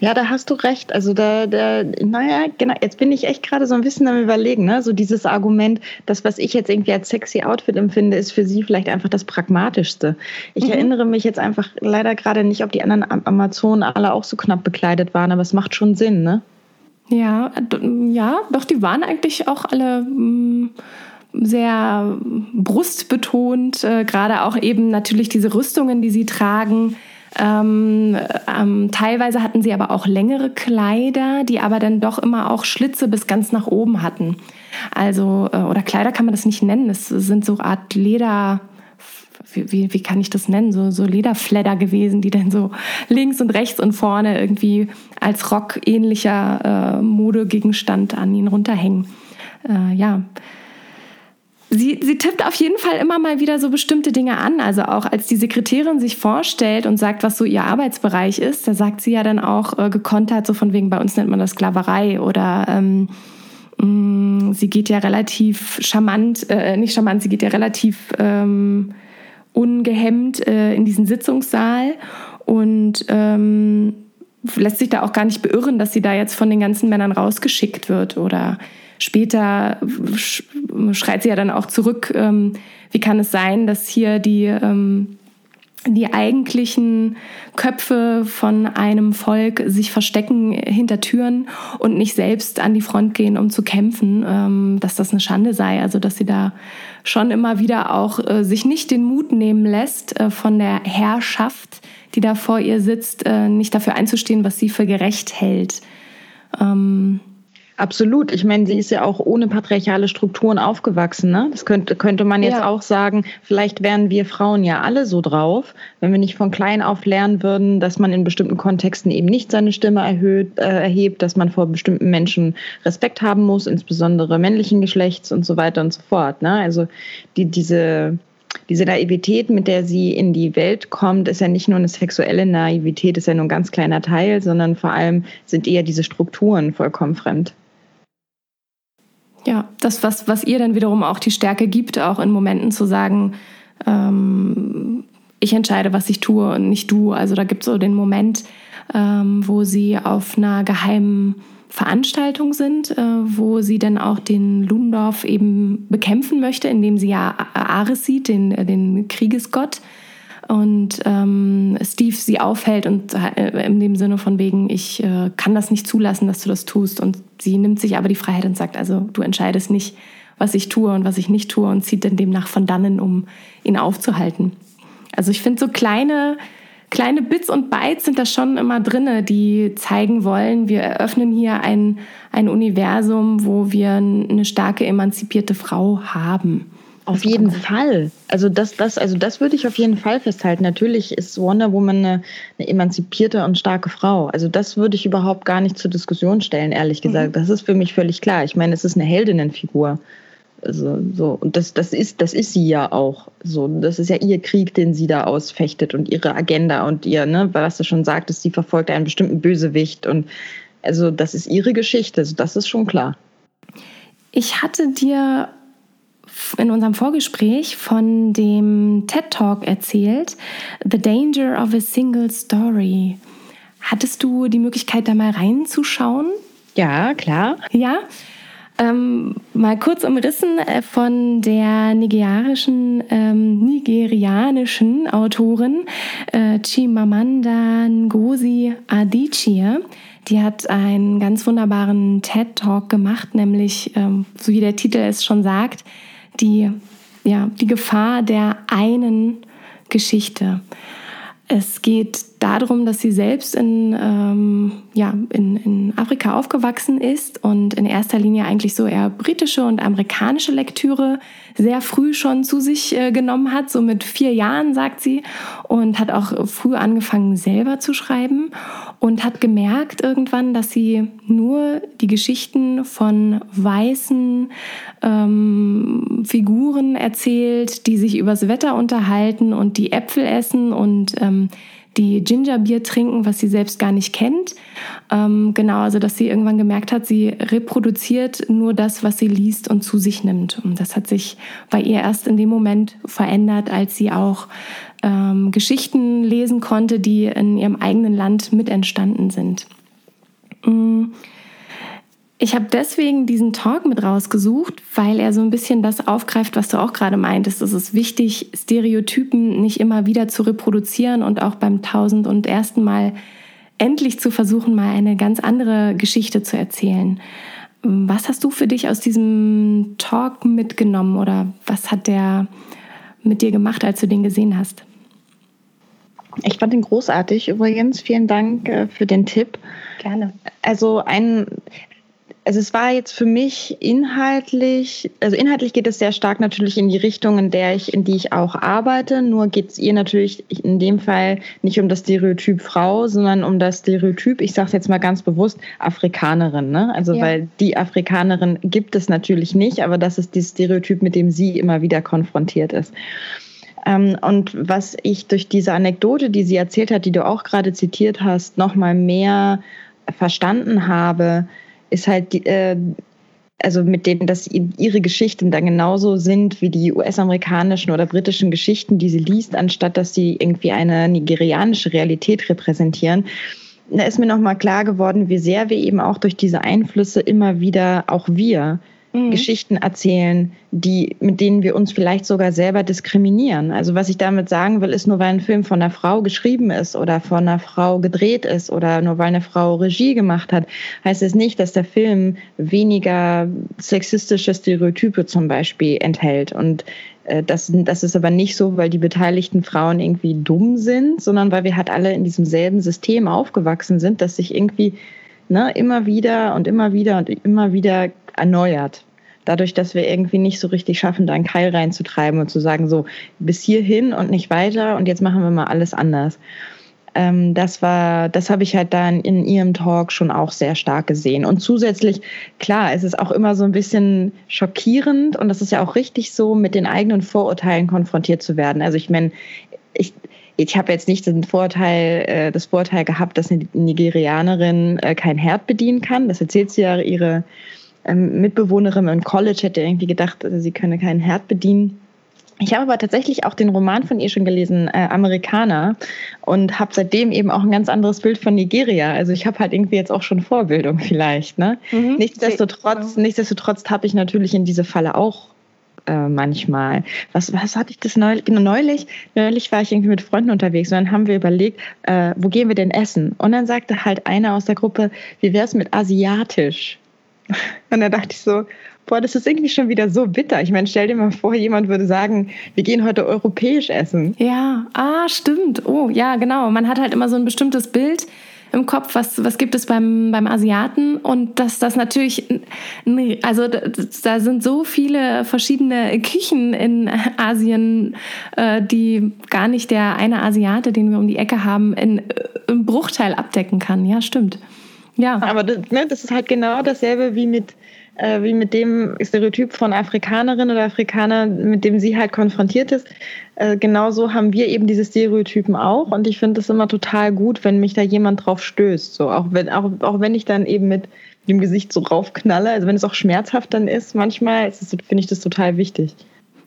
Ja, da hast du recht. Also da, da, naja, genau, jetzt bin ich echt gerade so ein bisschen am überlegen, ne? So dieses Argument, das, was ich jetzt irgendwie als sexy Outfit empfinde, ist für sie vielleicht einfach das Pragmatischste. Ich mhm. erinnere mich jetzt einfach leider gerade nicht, ob die anderen Amazonen alle auch so knapp bekleidet waren, aber es macht schon Sinn, ne? Ja, ja, doch, die waren eigentlich auch alle. Mh mm, sehr brustbetont, äh, gerade auch eben natürlich diese Rüstungen, die sie tragen. Ähm, ähm, teilweise hatten sie aber auch längere Kleider, die aber dann doch immer auch Schlitze bis ganz nach oben hatten. Also, äh, oder Kleider kann man das nicht nennen, es sind so Art Leder, wie, wie, kann ich das nennen, so, so Lederfledder gewesen, die dann so links und rechts und vorne irgendwie als Rock-ähnlicher äh, Modegegenstand an ihn runterhängen. Äh, ja, sie, sie tippt auf jeden Fall immer mal wieder so bestimmte Dinge an. Also auch als die Sekretärin sich vorstellt und sagt, was so ihr Arbeitsbereich ist, da sagt sie ja dann auch äh, gekontert, so von wegen, bei uns nennt man das Sklaverei oder ähm, mh, mm, sie geht ja relativ charmant, äh, nicht charmant, sie geht ja relativ ähm, ungehemmt äh, in diesen Sitzungssaal und ähm, lässt sich da auch gar nicht beirren, dass sie da jetzt von den ganzen Männern rausgeschickt wird oder später schreit sie ja dann auch zurück, ähm, wie kann es sein, dass hier die, ähm, die eigentlichen Köpfe von einem Volk sich verstecken hinter Türen und nicht selbst an die Front gehen, um zu kämpfen, ähm, dass das eine Schande sei. Also dass sie da schon immer wieder auch äh, sich nicht den Mut nehmen lässt, äh, von der Herrschaft, die da vor ihr sitzt, äh, nicht dafür einzustehen, was sie für gerecht hält. Ähm, Absolut. Ich meine, sie ist ja auch ohne patriarchale Strukturen aufgewachsen. Ne? Das könnte, könnte man jetzt ja. auch sagen, vielleicht wären wir Frauen ja alle so drauf, wenn wir nicht von klein auf lernen würden, dass man in bestimmten Kontexten eben nicht seine Stimme erhöht, äh, erhebt, dass man vor bestimmten Menschen Respekt haben muss, insbesondere männlichen Geschlechts und so weiter und so fort. Ne? Also die, diese, diese Naivität, mit der sie in die Welt kommt, ist ja nicht nur eine sexuelle Naivität, ist ja nur ein ganz kleiner Teil, sondern vor allem sind eher diese Strukturen vollkommen fremd. Ja, das, was, was ihr dann wiederum auch die Stärke gibt, auch in Momenten zu sagen, ähm, ich entscheide, was ich tue und nicht du. Also da gibt es so den Moment, ähm, wo sie auf einer geheimen Veranstaltung sind, äh, wo sie dann auch den Ludendorff eben bekämpfen möchte, indem sie ja Ares sieht, den, den Kriegesgott und ähm, Steve sie aufhält und äh, in dem Sinne von wegen, ich äh, kann das nicht zulassen, dass du das tust. Und sie nimmt sich aber die Freiheit und sagt, also du entscheidest nicht, was ich tue und was ich nicht tue und zieht dann demnach von dannen, um ihn aufzuhalten. Also ich finde so kleine, kleine Bits und Bytes sind da schon immer drinne, die zeigen wollen, wir eröffnen hier ein, ein Universum, wo wir eine starke emanzipierte Frau haben. Auf jeden Fall. Also das, das, also das würde ich auf jeden Fall festhalten. Natürlich ist Wonder Woman eine, eine emanzipierte und starke Frau. Also das würde ich überhaupt gar nicht zur Diskussion stellen, ehrlich gesagt. Mhm. Das ist für mich völlig klar. Ich meine, es ist eine Heldinnenfigur. Also, so, und das, das, ist, das ist sie ja auch. So, das ist ja ihr Krieg, den sie da ausfechtet und ihre Agenda und ihr, ne, was du schon sagtest, sie verfolgt einen bestimmten Bösewicht und also das ist ihre Geschichte, also das ist schon klar. Ich hatte dir in unserem Vorgespräch von dem TED Talk erzählt, The Danger of a Single Story. Hattest du die Möglichkeit, da mal reinzuschauen? Ja, klar. Ja. Ähm, mal kurz umrissen äh, von der nigerianischen, ähm, nigerianischen Autorin äh, Chimamanda Ngozi Adichie. Die hat einen ganz wunderbaren TED-Talk gemacht, nämlich, ähm, so wie der Titel es schon sagt, die, ja, die Gefahr der einen Geschichte. Es geht darum, dass sie selbst in, ähm, ja, in, in Afrika aufgewachsen ist und in erster Linie eigentlich so eher britische und amerikanische Lektüre sehr früh schon zu sich äh, genommen hat, so mit vier Jahren, sagt sie, und hat auch früh angefangen, selber zu schreiben und hat gemerkt irgendwann, dass sie nur die Geschichten von weißen ähm, Figuren erzählt, die sich übers Wetter unterhalten und die Äpfel essen und ähm, die Gingerbier trinken, was sie selbst gar nicht kennt. Ähm, genau, also dass sie irgendwann gemerkt hat, sie reproduziert nur das, was sie liest und zu sich nimmt. Und das hat sich bei ihr erst in dem Moment verändert, als sie auch ähm, Geschichten lesen konnte, die in ihrem eigenen Land mit entstanden sind. Mhm. Ich habe deswegen diesen Talk mit rausgesucht, weil er so ein bisschen das aufgreift, was du auch gerade meintest. Es ist wichtig, Stereotypen nicht immer wieder zu reproduzieren und auch beim tausend und ersten Mal endlich zu versuchen, mal eine ganz andere Geschichte zu erzählen. Was hast du für dich aus diesem Talk mitgenommen oder was hat der mit dir gemacht, als du den gesehen hast? Ich fand ihn großartig übrigens. Vielen Dank äh, für den Tipp. Gerne. Also ein, Also es war jetzt für mich inhaltlich, also inhaltlich geht es sehr stark natürlich in die Richtung, in der ich, in die ich auch arbeite. Nur geht es ihr natürlich in dem Fall nicht um das Stereotyp Frau, sondern um das Stereotyp, ich sage es jetzt mal ganz bewusst, Afrikanerin. Ne? Also ja. weil die Afrikanerin gibt es natürlich nicht, aber das ist dieses Stereotyp, mit dem sie immer wieder konfrontiert ist. Ähm, und was ich durch diese Anekdote, die sie erzählt hat, die du auch gerade zitiert hast, nochmal mehr verstanden habe, ist halt die, äh, also mit denen, dass ihre Geschichten dann genauso sind wie die US-amerikanischen oder britischen Geschichten, die sie liest, anstatt dass sie irgendwie eine nigerianische Realität repräsentieren. Da ist mir nochmal klar geworden, wie sehr wir eben auch durch diese Einflüsse immer wieder, auch wir, mhm. Geschichten erzählen, die, mit denen wir uns vielleicht sogar selber diskriminieren. Also was ich damit sagen will, ist nur weil ein Film von einer Frau geschrieben ist oder von einer Frau gedreht ist oder nur weil eine Frau Regie gemacht hat, heißt es nicht, dass der Film weniger sexistische Stereotype zum Beispiel enthält. Und äh, das, das ist aber nicht so, weil die beteiligten Frauen irgendwie dumm sind, sondern weil wir halt alle in diesem selben System aufgewachsen sind, dass sich irgendwie ne, immer wieder und immer wieder und immer wieder erneuert. Dadurch, dass wir irgendwie nicht so richtig schaffen, da einen Keil reinzutreiben und zu sagen, so bis hierhin und nicht weiter und jetzt machen wir mal alles anders. Ähm, das war, das habe ich halt dann in ihrem Talk schon auch sehr stark gesehen. Und zusätzlich, klar, es ist auch immer so ein bisschen schockierend und das ist ja auch richtig so, mit den eigenen Vorurteilen konfrontiert zu werden. Also ich meine, ich, ich habe jetzt nicht den Vorteil, äh, das Vorteil gehabt, dass eine Nigerianerin äh, kein Herd bedienen kann. Das erzählt sie ja ihre ähm, Mitbewohnerin im College hätte irgendwie gedacht, äh, sie könne keinen Herd bedienen. Ich habe aber tatsächlich auch den Roman von ihr schon gelesen, äh, Amerikaner, und habe seitdem eben auch ein ganz anderes Bild von Nigeria. Also ich habe halt irgendwie jetzt auch schon Vorbildung vielleicht. Ne? Mhm. Nichtsdestotrotz, nichtsdestotrotz habe ich natürlich in diese Falle auch äh, manchmal. Was, was hatte ich das neulich? Genau, neulich? Neulich war ich irgendwie mit Freunden unterwegs und dann haben wir überlegt, äh, wo gehen wir denn essen? Und dann sagte halt einer aus der Gruppe, wie wäre es mit asiatisch? Und da dachte ich so, boah, das ist irgendwie schon wieder so bitter. Ich meine, stell dir mal vor, jemand würde sagen, wir gehen heute europäisch essen. Ja, ah, stimmt. Oh, ja, genau. Man hat halt immer so ein bestimmtes Bild im Kopf, was, was gibt es beim, beim Asiaten und dass das natürlich, also da sind so viele verschiedene Küchen in Asien, äh, die gar nicht der eine Asiate, den wir um die Ecke haben, in, im Bruchteil abdecken kann. Ja, stimmt. Ja. Aber das, ne, das ist halt genau dasselbe wie mit, äh, wie mit dem Stereotyp von Afrikanerin oder Afrikaner, mit dem sie halt konfrontiert ist. Äh, genauso haben wir eben diese Stereotypen auch. Und ich finde es immer total gut, wenn mich da jemand drauf stößt. So, auch wenn, auch, auch wenn ich dann eben mit dem Gesicht so raufknalle, also wenn es auch schmerzhaft dann ist, manchmal finde ich das total wichtig.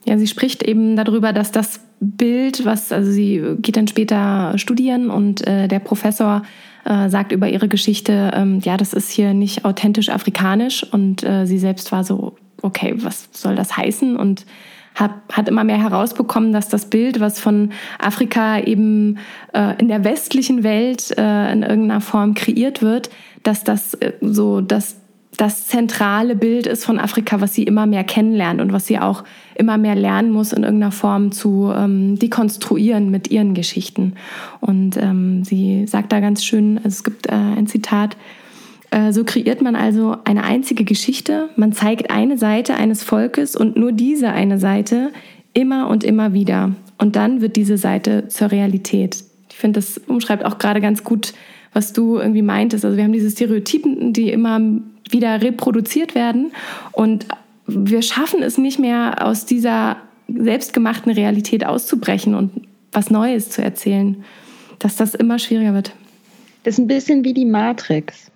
Ja, sie spricht eben darüber, dass das Bild, was, also sie geht dann später studieren und äh, der Professor äh, sagt über ihre Geschichte, ähm, ja, das ist hier nicht authentisch afrikanisch und äh, sie selbst war so, okay, was soll das heißen? Und hat, hat immer mehr herausbekommen, dass das Bild, was von Afrika eben äh, in der westlichen Welt äh, in irgendeiner Form kreiert wird, dass das äh, so das das zentrale Bild ist von Afrika, was sie immer mehr kennenlernt und was sie auch immer mehr lernen muss, in irgendeiner Form zu ähm, dekonstruieren mit ihren Geschichten. Und ähm, sie sagt da ganz schön, also es gibt äh, ein Zitat, äh, so kreiert man also eine einzige Geschichte, man zeigt eine Seite eines Volkes und nur diese eine Seite immer und immer wieder. Und dann wird diese Seite zur Realität. Ich finde, das umschreibt auch gerade ganz gut, was du irgendwie meintest. Also wir haben diese Stereotypen, die immer wieder reproduziert werden. Und wir schaffen es nicht mehr, aus dieser selbstgemachten Realität auszubrechen und was Neues zu erzählen, dass das immer schwieriger wird. Das ist ein bisschen wie die Matrix.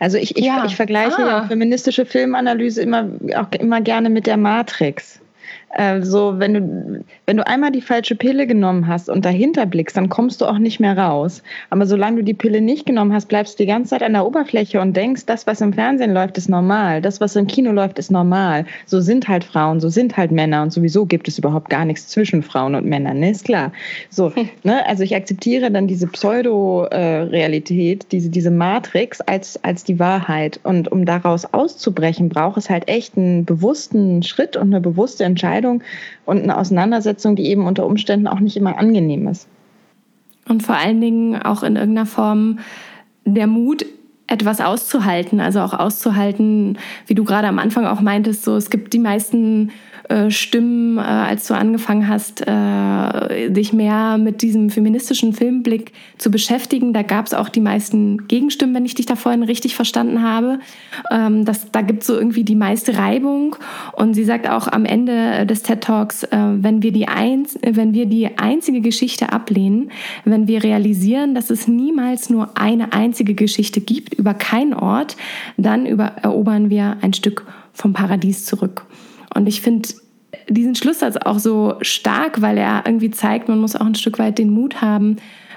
Also ich, ich, ja. ich vergleiche ah. ja feministische Filmanalyse immer, auch immer gerne mit der Matrix. Äh, so, wenn du, wenn du einmal die falsche Pille genommen hast und dahinter blickst, dann kommst du auch nicht mehr raus. Aber solange du die Pille nicht genommen hast, bleibst du die ganze Zeit an der Oberfläche und denkst, das, was im Fernsehen läuft, ist normal. Das, was im Kino läuft, ist normal. So sind halt Frauen, so sind halt Männer und sowieso gibt es überhaupt gar nichts zwischen Frauen und Männern, ne? Ist klar. So, ne? Also ich akzeptiere dann diese Pseudo-Realität, diese, diese Matrix als, als die Wahrheit. Und um daraus auszubrechen, braucht es halt echt einen bewussten Schritt und eine bewusste Entscheidung Entscheidung und eine Auseinandersetzung, die eben unter Umständen auch nicht immer angenehm ist. Und vor allen Dingen auch in irgendeiner Form der Mut, etwas auszuhalten. Also auch auszuhalten, wie du gerade am Anfang auch meintest, so es gibt die meisten äh, Stimmen, äh, als du angefangen hast, äh, dich mehr mit diesem feministischen Filmblick zu beschäftigen. Da gab es auch die meisten Gegenstimmen, wenn ich dich da vorhin richtig verstanden habe. Ähm, das, da gibt es so irgendwie die meiste Reibung. Und sie sagt auch am Ende des TED Talks, äh, wenn, wir die einz wenn wir die einzige Geschichte ablehnen, wenn wir realisieren, dass es niemals nur eine einzige Geschichte gibt über keinen Ort, dann über, erobern wir ein Stück vom Paradies zurück. Und ich finde diesen Schlusssatz auch so stark, weil er irgendwie zeigt, man muss auch ein Stück weit den Mut haben,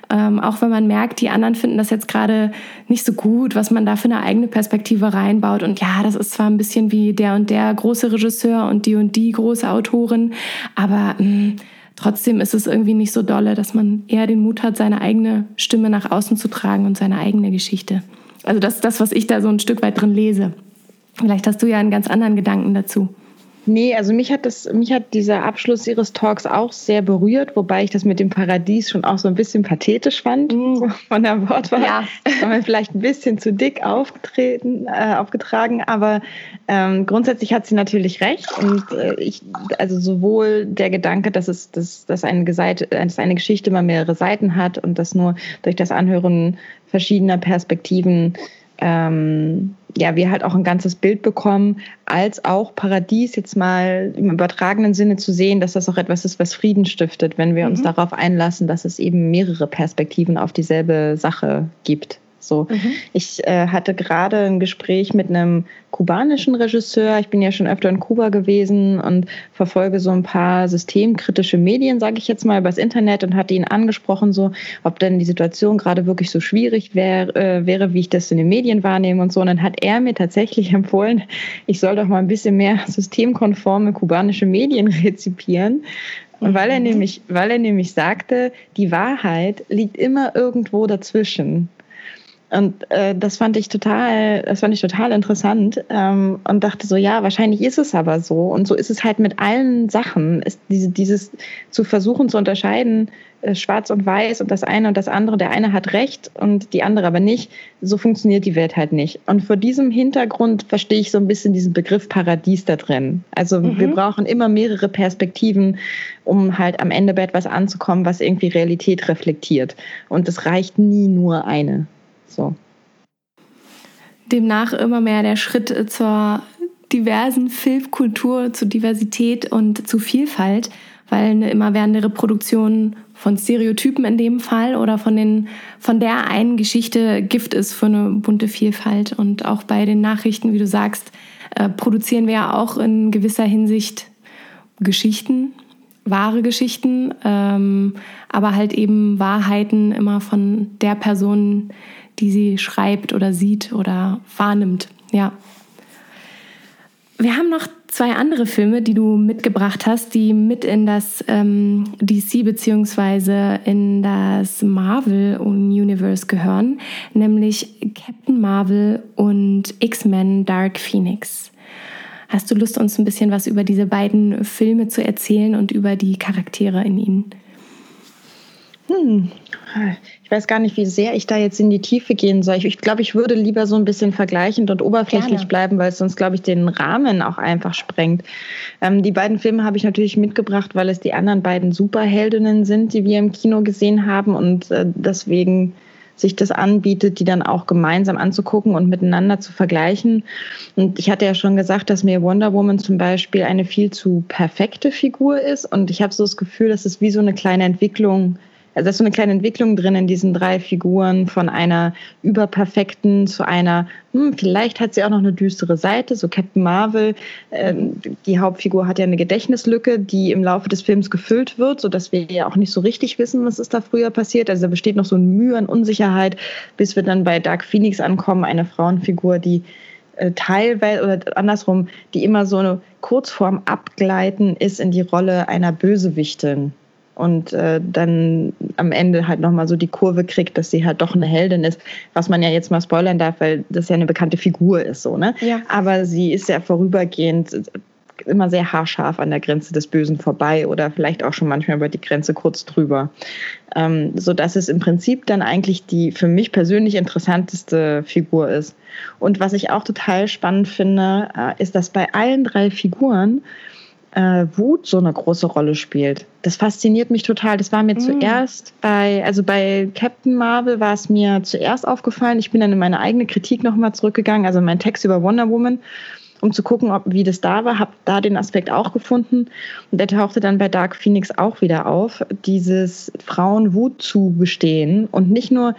ähm, auch wenn man merkt, die anderen finden das jetzt gerade nicht so gut, was man da für eine eigene Perspektive reinbaut. Und ja, das ist zwar ein bisschen wie der und der große Regisseur und die und die große Autorin, aber mh, hm, trotzdem ist es irgendwie nicht so dolle, dass man eher den Mut hat, seine eigene Stimme nach außen zu tragen und seine eigene Geschichte. Also das ist das, was ich da so ein Stück weit drin lese. Vielleicht hast du ja einen ganz anderen Gedanken dazu. Nee, also mich hat das, mich hat dieser Abschluss ihres Talks auch sehr berührt, wobei ich das mit dem Paradies schon auch so ein bisschen pathetisch fand, mm. von der Wortwahl. Ja. vielleicht ein bisschen zu dick aufgetreten, äh, aufgetragen, aber ähm, grundsätzlich hat sie natürlich recht. Und äh, ich, also sowohl der Gedanke, dass es, dass, dass eine Seite, dass eine Geschichte immer mehrere Seiten hat und dass nur durch das Anhören verschiedener Perspektiven ähm, ja, wir halt auch ein ganzes Bild bekommen, als auch Paradies jetzt mal im übertragenen Sinne zu sehen, dass das auch etwas ist, was Frieden stiftet, wenn wir mhm. uns darauf einlassen, dass es eben mehrere Perspektiven auf dieselbe Sache gibt. So, mhm. ich äh, hatte gerade ein Gespräch mit einem kubanischen Regisseur. Ich bin ja schon öfter in Kuba gewesen und verfolge so ein paar systemkritische Medien, sage ich jetzt mal, übers Internet und hatte ihn angesprochen, so, ob denn die Situation gerade wirklich so schwierig wär, äh, wäre, wie ich das in den Medien wahrnehme und so. Und dann hat er mir tatsächlich empfohlen, ich soll doch mal ein bisschen mehr systemkonforme kubanische Medien rezipieren. Und weil er mhm. nämlich, weil er nämlich sagte, die Wahrheit liegt immer irgendwo dazwischen. Und äh, das fand ich total, das fand ich total interessant ähm, und dachte so, ja, wahrscheinlich ist es aber so. Und so ist es halt mit allen Sachen. Ist diese, dieses zu versuchen zu unterscheiden, äh, schwarz und weiß und das eine und das andere, der eine hat recht und die andere aber nicht. So funktioniert die Welt halt nicht. Und vor diesem Hintergrund verstehe ich so ein bisschen diesen Begriff Paradies da drin. Also mhm. wir brauchen immer mehrere Perspektiven, um halt am Ende bei etwas anzukommen, was irgendwie Realität reflektiert. Und es reicht nie nur eine. So. Demnach immer mehr der Schritt zur diversen Filmkultur, zu Diversität und zu Vielfalt, weil eine immerwährende Reproduktion von Stereotypen in dem Fall oder von, den, von der einen Geschichte Gift ist für eine bunte Vielfalt. Und auch bei den Nachrichten, wie du sagst, äh, produzieren wir ja auch in gewisser Hinsicht Geschichten, wahre Geschichten, ähm, aber halt eben Wahrheiten immer von der Person, die sie schreibt oder sieht oder wahrnimmt. Ja. Wir haben noch zwei andere Filme, die du mitgebracht hast, die mit in das ähm, DC bzw. in das Marvel Universe gehören, nämlich Captain Marvel und X-Men Dark Phoenix. Hast du Lust, uns ein bisschen was über diese beiden Filme zu erzählen und über die Charaktere in ihnen? Hm. Ich weiß gar nicht, wie sehr ich da jetzt in die Tiefe gehen soll. Ich, ich glaube, ich würde lieber so ein bisschen vergleichend und oberflächlich Gerne. bleiben, weil es sonst, glaube ich, den Rahmen auch einfach sprengt. Ähm, die beiden Filme habe ich natürlich mitgebracht, weil es die anderen beiden Superheldinnen sind, die wir im Kino gesehen haben und äh, deswegen sich das anbietet, die dann auch gemeinsam anzugucken und miteinander zu vergleichen. Und ich hatte ja schon gesagt, dass mir Wonder Woman zum Beispiel eine viel zu perfekte Figur ist. Und ich habe so das Gefühl, dass es wie so eine kleine Entwicklung also da ist so eine kleine Entwicklung drin in diesen drei Figuren von einer überperfekten zu einer, hm, vielleicht hat sie auch noch eine düstere Seite, so Captain Marvel. Ähm, die Hauptfigur hat ja eine Gedächtnislücke, die im Laufe des Films gefüllt wird, sodass wir ja auch nicht so richtig wissen, was ist da früher passiert. Also da besteht noch so ein Mühe an Unsicherheit, bis wir dann bei Dark Phoenix ankommen, eine Frauenfigur, die äh, teilweise oder andersrum, die immer so eine Kurzform abgleiten ist in die Rolle einer Bösewichtin und äh, dann am Ende halt nochmal so die Kurve kriegt, dass sie halt doch eine Heldin ist, was man ja jetzt mal spoilern darf, weil das ja eine bekannte Figur ist, so, ne? Ja. Aber sie ist ja vorübergehend immer sehr haarscharf an der Grenze des Bösen vorbei oder vielleicht auch schon manchmal über die Grenze kurz drüber. Ähm, so dass es im Prinzip dann eigentlich die für mich persönlich interessanteste Figur ist. Und was ich auch total spannend finde, äh, ist, dass bei allen drei Figuren äh, Wut so eine große Rolle spielt. Das fasziniert mich total. Das war mir mm. zuerst bei, also bei Captain Marvel war es mir zuerst aufgefallen. Ich bin dann in meine eigene Kritik nochmal zurückgegangen, also mein Text über Wonder Woman, um zu gucken, ob, wie das da war, habe da den Aspekt auch gefunden. Und der tauchte dann bei Dark Phoenix auch wieder auf, dieses Frauen Wut zu bestehen und nicht nur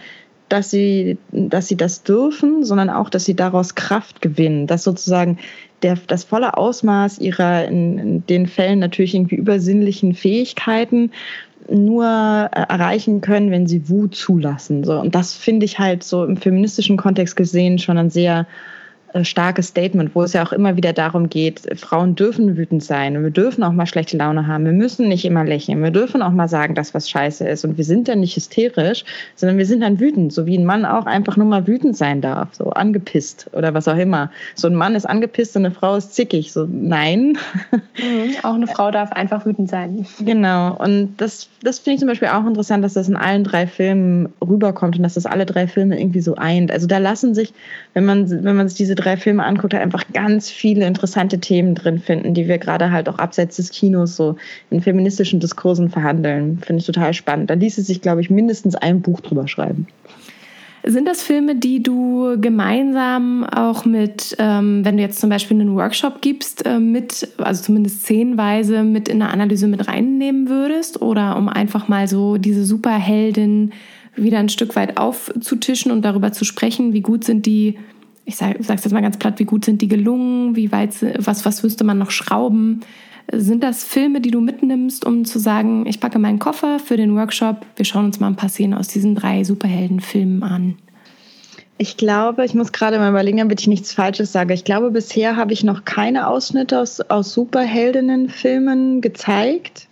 dass sie, dass sie das dürfen, sondern auch, dass sie daraus Kraft gewinnen, dass sozusagen der, das volle Ausmaß ihrer in, in den Fällen natürlich irgendwie übersinnlichen Fähigkeiten nur äh, erreichen können, wenn sie Wut zulassen. So. Und das finde ich halt so im feministischen Kontext gesehen schon ein sehr starkes Statement, wo es ja auch immer wieder darum geht, Frauen dürfen wütend sein und wir dürfen auch mal schlechte Laune haben. Wir müssen nicht immer lächeln. Wir dürfen auch mal sagen, dass was scheiße ist. Und wir sind dann nicht hysterisch, sondern wir sind dann wütend, so wie ein Mann auch einfach nur mal wütend sein darf, so angepisst oder was auch immer. So ein Mann ist angepisst und eine Frau ist zickig. So nein. Mhm, auch eine Frau darf einfach wütend sein. Genau. Und das, das finde ich zum Beispiel auch interessant, dass das in allen drei Filmen rüberkommt und dass das alle drei Filme irgendwie so eint. Also da lassen sich, wenn man, wenn man sich diese drei Filme anguckt, einfach ganz viele interessante Themen drin finden, die wir gerade halt auch abseits des Kinos so in feministischen Diskursen verhandeln. Finde ich total spannend. Da ließe sich, glaube ich, mindestens ein Buch drüber schreiben. Sind das Filme, die du gemeinsam auch mit, ähm, wenn du jetzt zum Beispiel einen Workshop gibst, äh, mit, also zumindest szenenweise mit in eine Analyse mit reinnehmen würdest? Oder um einfach mal so diese Superheldin wieder ein Stück weit aufzutischen und darüber zu sprechen, wie gut sind die ich sage es jetzt mal ganz platt, wie gut sind die gelungen, wie weit, was, was müsste man noch schrauben? Sind das Filme, die du mitnimmst, um zu sagen, ich packe meinen Koffer für den Workshop, wir schauen uns mal ein paar Szenen aus diesen drei Superheldenfilmen an? Ich glaube, ich muss gerade mal überlegen, damit ich nichts Falsches sage. Ich glaube, bisher habe ich noch keine Ausschnitte aus, aus Superheldinnenfilmen gezeigt.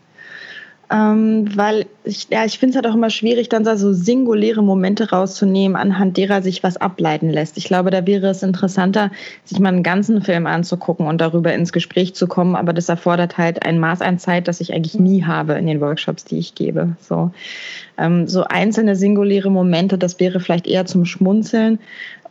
Ähm, weil ich, ja, ich finde es halt auch immer schwierig, dann so singuläre Momente rauszunehmen, anhand derer sich was ableiten lässt. Ich glaube, da wäre es interessanter, sich mal einen ganzen Film anzugucken und darüber ins Gespräch zu kommen. Aber das erfordert halt ein Maß an Zeit, das ich eigentlich nie habe in den Workshops, die ich gebe. So, ähm, so einzelne singuläre Momente, das wäre vielleicht eher zum Schmunzeln.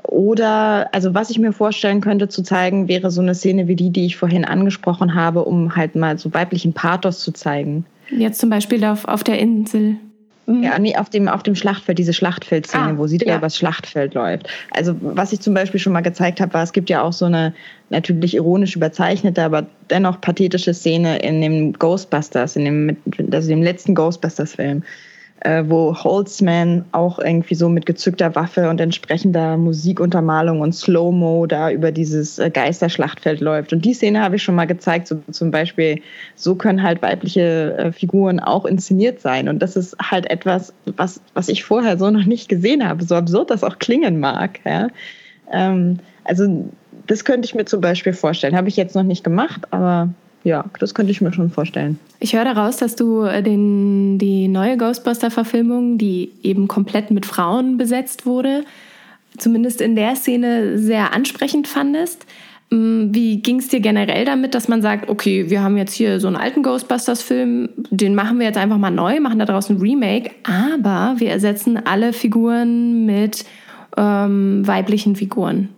Oder, also was ich mir vorstellen könnte zu zeigen, wäre so eine Szene wie die, die ich vorhin angesprochen habe, um halt mal so weiblichen Pathos zu zeigen. Jetzt zum Beispiel auf, auf der Insel. Mhm. Ja, nee, auf dem, auf dem Schlachtfeld, diese Schlachtfeldszene, ah, wo sie ja. übers Schlachtfeld läuft. Also, was ich zum Beispiel schon mal gezeigt habe, war, es gibt ja auch so eine natürlich ironisch überzeichnete, aber dennoch pathetische Szene in dem Ghostbusters, in dem, also dem letzten Ghostbusters-Film, wo Holtzman auch irgendwie so mit gezückter Waffe und entsprechender Musikuntermalung und Slow-Mo da über dieses äh, Geisterschlachtfeld läuft. Und die Szene habe ich schon mal gezeigt, so zum Beispiel, so können halt weibliche äh, Figuren auch inszeniert sein. Und das ist halt etwas, was, was ich vorher so noch nicht gesehen habe, so absurd das auch klingen mag. Ja? Ähm, also das könnte ich mir zum Beispiel vorstellen. Habe ich jetzt noch nicht gemacht, aber ja, das könnte ich mir schon vorstellen. Ich höre daraus, dass du äh, den, die neue Ghostbuster-Verfilmung, die eben komplett mit Frauen besetzt wurde, zumindest in der Szene sehr ansprechend fandest. Mm, wie ging es dir generell damit, dass man sagt, okay, wir haben jetzt hier so einen alten Ghostbusters-Film, den machen wir jetzt einfach mal neu, machen da draußen ein Remake, aber wir ersetzen alle Figuren mit ähm, weiblichen Figuren?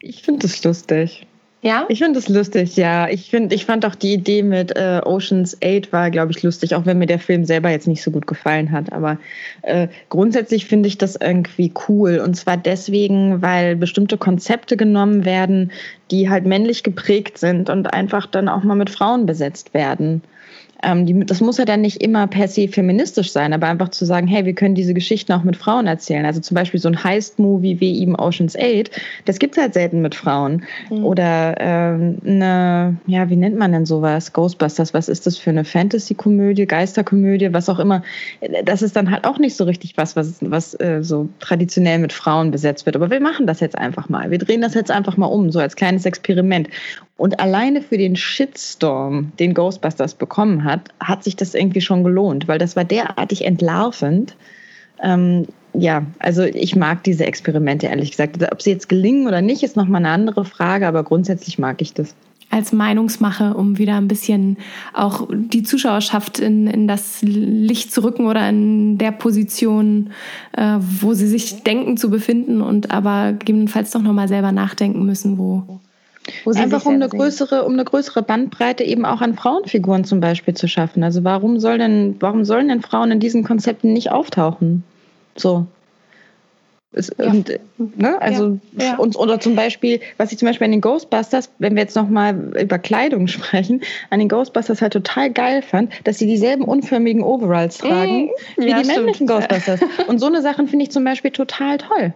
Ich finde das lustig. Ja? Ich finde das lustig, ja. Ich, find, ich fand auch die Idee mit äh, Oceans 8 war, glaube ich, lustig, auch wenn mir der Film selber jetzt nicht so gut gefallen hat. Aber äh, grundsätzlich finde ich das irgendwie cool. Und zwar deswegen, weil bestimmte Konzepte genommen werden, die halt männlich geprägt sind und einfach dann auch mal mit Frauen besetzt werden. Ähm, die, das muss ja dann nicht immer per se feministisch sein, aber einfach zu sagen, hey, wir können diese Geschichten auch mit Frauen erzählen. Also zum Beispiel so ein Heist-Movie wie eben Ocean's 8, das gibt es halt selten mit Frauen. Mhm. Oder ähm, eine, ja, wie nennt man denn sowas? Ghostbusters, was ist das für eine Fantasy-Komödie, Geisterkomödie, was auch immer. Das ist dann halt auch nicht so richtig was, was, was äh, so traditionell mit Frauen besetzt wird. Aber wir machen das jetzt einfach mal. Wir drehen das jetzt einfach mal um, so als kleines Experiment. Und alleine für den Shitstorm, den Ghostbusters bekommen hat, hat sich das irgendwie schon gelohnt, weil das war derartig entlarvend. Ähm, ja, also ich mag diese Experimente ehrlich gesagt. Ob sie jetzt gelingen oder nicht, ist nochmal eine andere Frage, aber grundsätzlich mag ich das. als Meinungsmache, um wieder ein bisschen auch die Zuschauerschaft in, in das Licht zu rücken oder in der Position, äh, wo sie sich denken zu befinden und aber gegebenenfalls doch nochmal selber nachdenken müssen, wo, Einfach um eine größere, um eine größere Bandbreite eben auch an Frauenfiguren zum Beispiel zu schaffen. Also warum soll denn, warum sollen denn Frauen in diesen Konzepten nicht auftauchen? So. Es, ja. und, ne, also ja, ja. Und, oder zum Beispiel, was ich zum Beispiel an den Ghostbusters, wenn wir jetzt nochmal über Kleidung sprechen, an den Ghostbusters halt total geil fand, dass sie dieselben unförmigen Overalls tragen mm, wie die männlichen Ghostbusters. Und so eine Sachen finde ich zum Beispiel total toll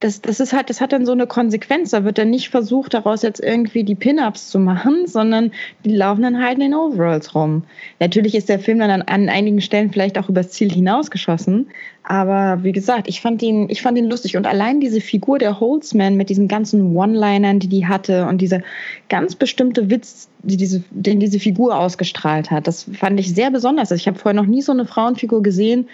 das, das ist halt, das hat dann so eine Konsequenz. Da wird dann nicht versucht, daraus jetzt irgendwie die Pin-Ups zu machen, sondern die laufen dann halt in den Overalls rum. Natürlich ist der Film dann an, an einigen Stellen vielleicht auch übers Ziel hinausgeschossen. Aber wie gesagt, ich fand ihn, ich fand ihn lustig. Und allein diese Figur der Holzman mit diesen ganzen One-Linern, die die hatte und dieser ganz bestimmte Witz, die diese, den diese Figur ausgestrahlt hat, das fand ich sehr besonders. Also ich habe vorher noch nie so eine Frauenfigur gesehen,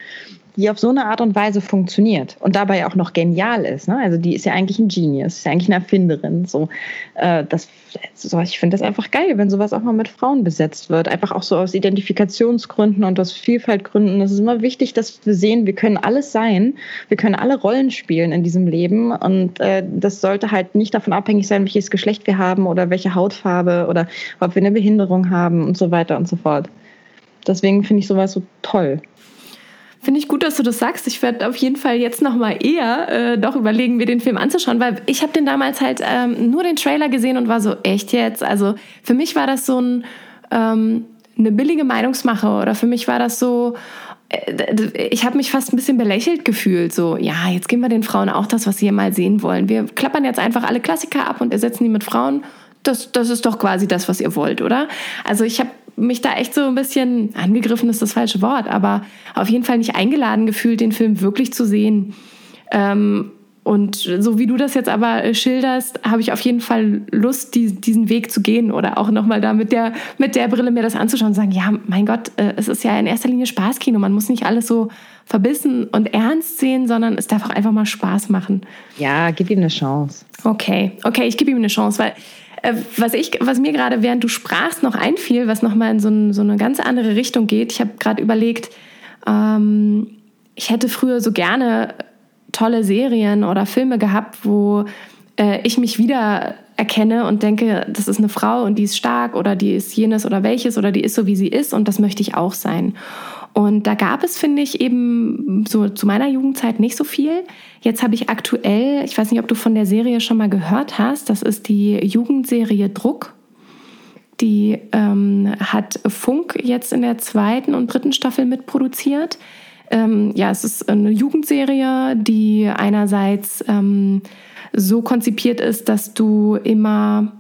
die auf so eine Art und Weise funktioniert und dabei auch noch genial ist. Ne? Also die ist ja eigentlich ein Genius, ist ja eigentlich eine Erfinderin. So, äh, das, so, ich finde das einfach geil, wenn sowas auch mal mit Frauen besetzt wird. Einfach auch so aus Identifikationsgründen und aus Vielfaltgründen. Es ist immer wichtig, dass wir sehen, wir können alles sein, wir können alle Rollen spielen in diesem Leben und äh, das sollte halt nicht davon abhängig sein, welches Geschlecht wir haben oder welche Hautfarbe oder ob wir eine Behinderung haben und so weiter und so fort. Deswegen finde ich sowas so toll. Finde ich gut, dass du das sagst. Ich werde auf jeden Fall jetzt noch mal eher äh, doch überlegen, mir den Film anzuschauen, weil ich habe den damals halt ähm, nur den Trailer gesehen und war so echt jetzt. Also für mich war das so ein, ähm, eine billige Meinungsmache oder für mich war das so. Äh, ich habe mich fast ein bisschen belächelt gefühlt. So, ja, jetzt geben wir den Frauen auch das, was sie mal sehen wollen. Wir klappern jetzt einfach alle Klassiker ab und ersetzen die mit Frauen. Das, das ist doch quasi das, was ihr wollt, oder? Also ich habe mich da echt so ein bisschen angegriffen ist das falsche Wort, aber auf jeden Fall nicht eingeladen gefühlt, den Film wirklich zu sehen. Ähm, und so wie du das jetzt aber schilderst, habe ich auf jeden Fall Lust, die, diesen Weg zu gehen oder auch nochmal da mit der, mit der Brille mir das anzuschauen und sagen, ja, mein Gott, äh, es ist ja in erster Linie Spaßkino. Man muss nicht alles so verbissen und ernst sehen, sondern es darf auch einfach mal Spaß machen. Ja, gib ihm eine Chance. Okay, okay, ich gebe ihm eine Chance, weil äh, was, ich, was mir gerade während du sprachst noch einfiel, was nochmal in so, ein, so, eine ganz andere Richtung geht. Ich habe gerade überlegt, ähm, ich hätte früher so gerne tolle Serien oder Filme gehabt, wo äh, ich mich wieder erkenne und denke, das ist eine Frau und die ist stark oder die ist jenes oder welches oder die ist so, wie sie ist und das möchte ich auch sein. Und da gab es, finde ich, eben so zu meiner Jugendzeit nicht so viel. Jetzt habe ich aktuell, ich weiß nicht, ob du von der Serie schon mal gehört hast, das ist die Jugendserie Druck. Die ähm, hat Funk jetzt in der zweiten und dritten Staffel mitproduziert. Ähm, ja, es ist eine Jugendserie, die einerseits ähm, so konzipiert ist, dass du immer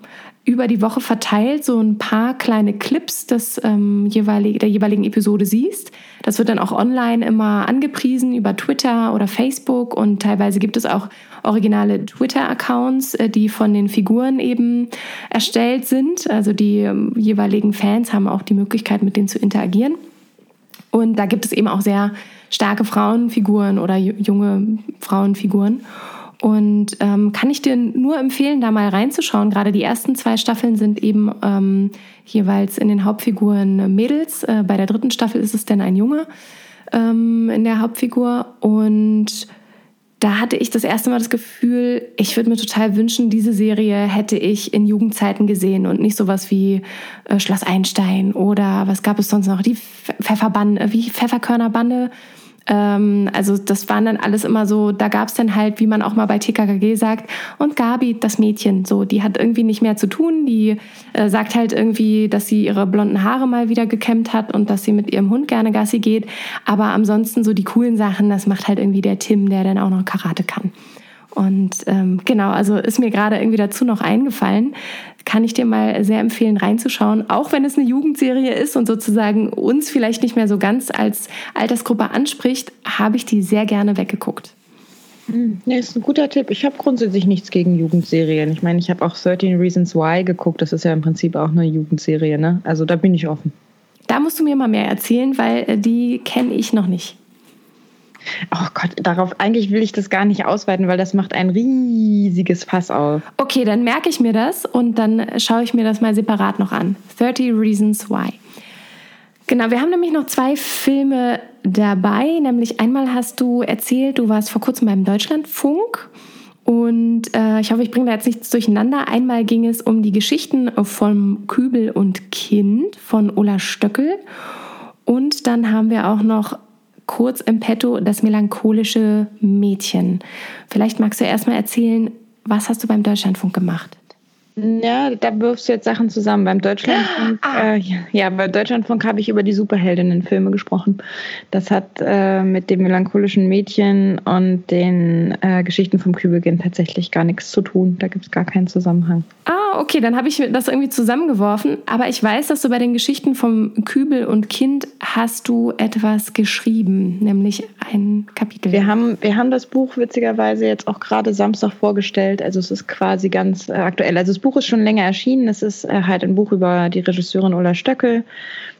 über die Woche verteilt so ein paar kleine Clips des, ähm, jeweilig, der jeweiligen Episode siehst. Das wird dann auch online immer angepriesen über Twitter oder Facebook und teilweise gibt es auch originale Twitter-Accounts, äh, die von den Figuren eben erstellt sind. Also die ähm, jeweiligen Fans haben auch die Möglichkeit, mit denen zu interagieren. Und da gibt es eben auch sehr starke Frauenfiguren oder junge Frauenfiguren. Und ähm, kann ich dir nur empfehlen, da mal reinzuschauen. Gerade die ersten zwei Staffeln sind eben ähm, jeweils in den Hauptfiguren Mädels. Äh, bei der dritten Staffel ist es dann ein Junge ähm, in der Hauptfigur. Und da hatte ich das erste Mal das Gefühl, ich würde mir total wünschen, diese Serie hätte ich in Jugendzeiten gesehen und nicht sowas wie äh, Schloss Einstein oder was gab es sonst noch? Die Pfefferbande, wie Pfefferkörnerbande ähm, also das waren dann alles immer so, da gab es dann halt, wie man auch mal bei TKKG sagt, und Gabi, das Mädchen, so, die hat irgendwie nicht mehr zu tun, die äh, sagt halt irgendwie, dass sie ihre blonden Haare mal wieder gekämmt hat und dass sie mit ihrem Hund gerne Gassi geht, aber ansonsten so die coolen Sachen, das macht halt irgendwie der Tim, der dann auch noch Karate kann. Und ähm, genau, also ist mir gerade irgendwie dazu noch eingefallen, kann ich dir mal sehr empfehlen, reinzuschauen. Auch wenn es eine Jugendserie ist und sozusagen uns vielleicht nicht mehr so ganz als Altersgruppe anspricht, habe ich die sehr gerne weggeguckt. Hm, nee, ist ein guter Tipp. Ich habe grundsätzlich nichts gegen Jugendserien. Ich meine, ich habe auch 13 Reasons Why geguckt. Das ist ja im Prinzip auch eine Jugendserie, ne? Also da bin ich offen. Da musst du mir mal mehr erzählen, weil äh, die kenne ich noch nicht. Oh Gott, darauf eigentlich will ich das gar nicht ausweiten, weil das macht ein riesiges Fass auf. Okay, dann merke ich mir das und dann schaue ich mir das mal separat noch an. 30 Reasons Why. Genau, wir haben nämlich noch zwei Filme dabei. Nämlich einmal hast du erzählt, du warst vor kurzem beim Deutschlandfunk. Und äh, ich hoffe, ich bringe da jetzt nichts durcheinander. Einmal ging es um die Geschichten vom Kübel und Kind von Ulla Stöckel. Und dann haben wir auch noch kurz im Petto das melancholische Mädchen. Vielleicht magst du erstmal erzählen, was hast du beim Deutschlandfunk gemacht? Ja, da wirfst du jetzt Sachen zusammen. Beim Deutschlandfunk, ah. äh, ja, bei Deutschlandfunk habe ich über die Superheldinnen-Filme gesprochen. Das hat äh, mit dem melancholischen Mädchen und den äh, Geschichten vom Kübelkind tatsächlich gar nichts zu tun. Da gibt es gar keinen Zusammenhang. Ah, okay, dann habe ich das irgendwie zusammengeworfen. Aber ich weiß, dass du bei den Geschichten vom Kübel und Kind hast du etwas geschrieben, nämlich ein Kapitel. Wir haben, wir haben das Buch witzigerweise jetzt auch gerade Samstag vorgestellt. Also es ist quasi ganz äh, aktuell. Also Buch ist schon länger erschienen. Es ist äh, halt ein Buch über die Regisseurin Ulla Stöckel.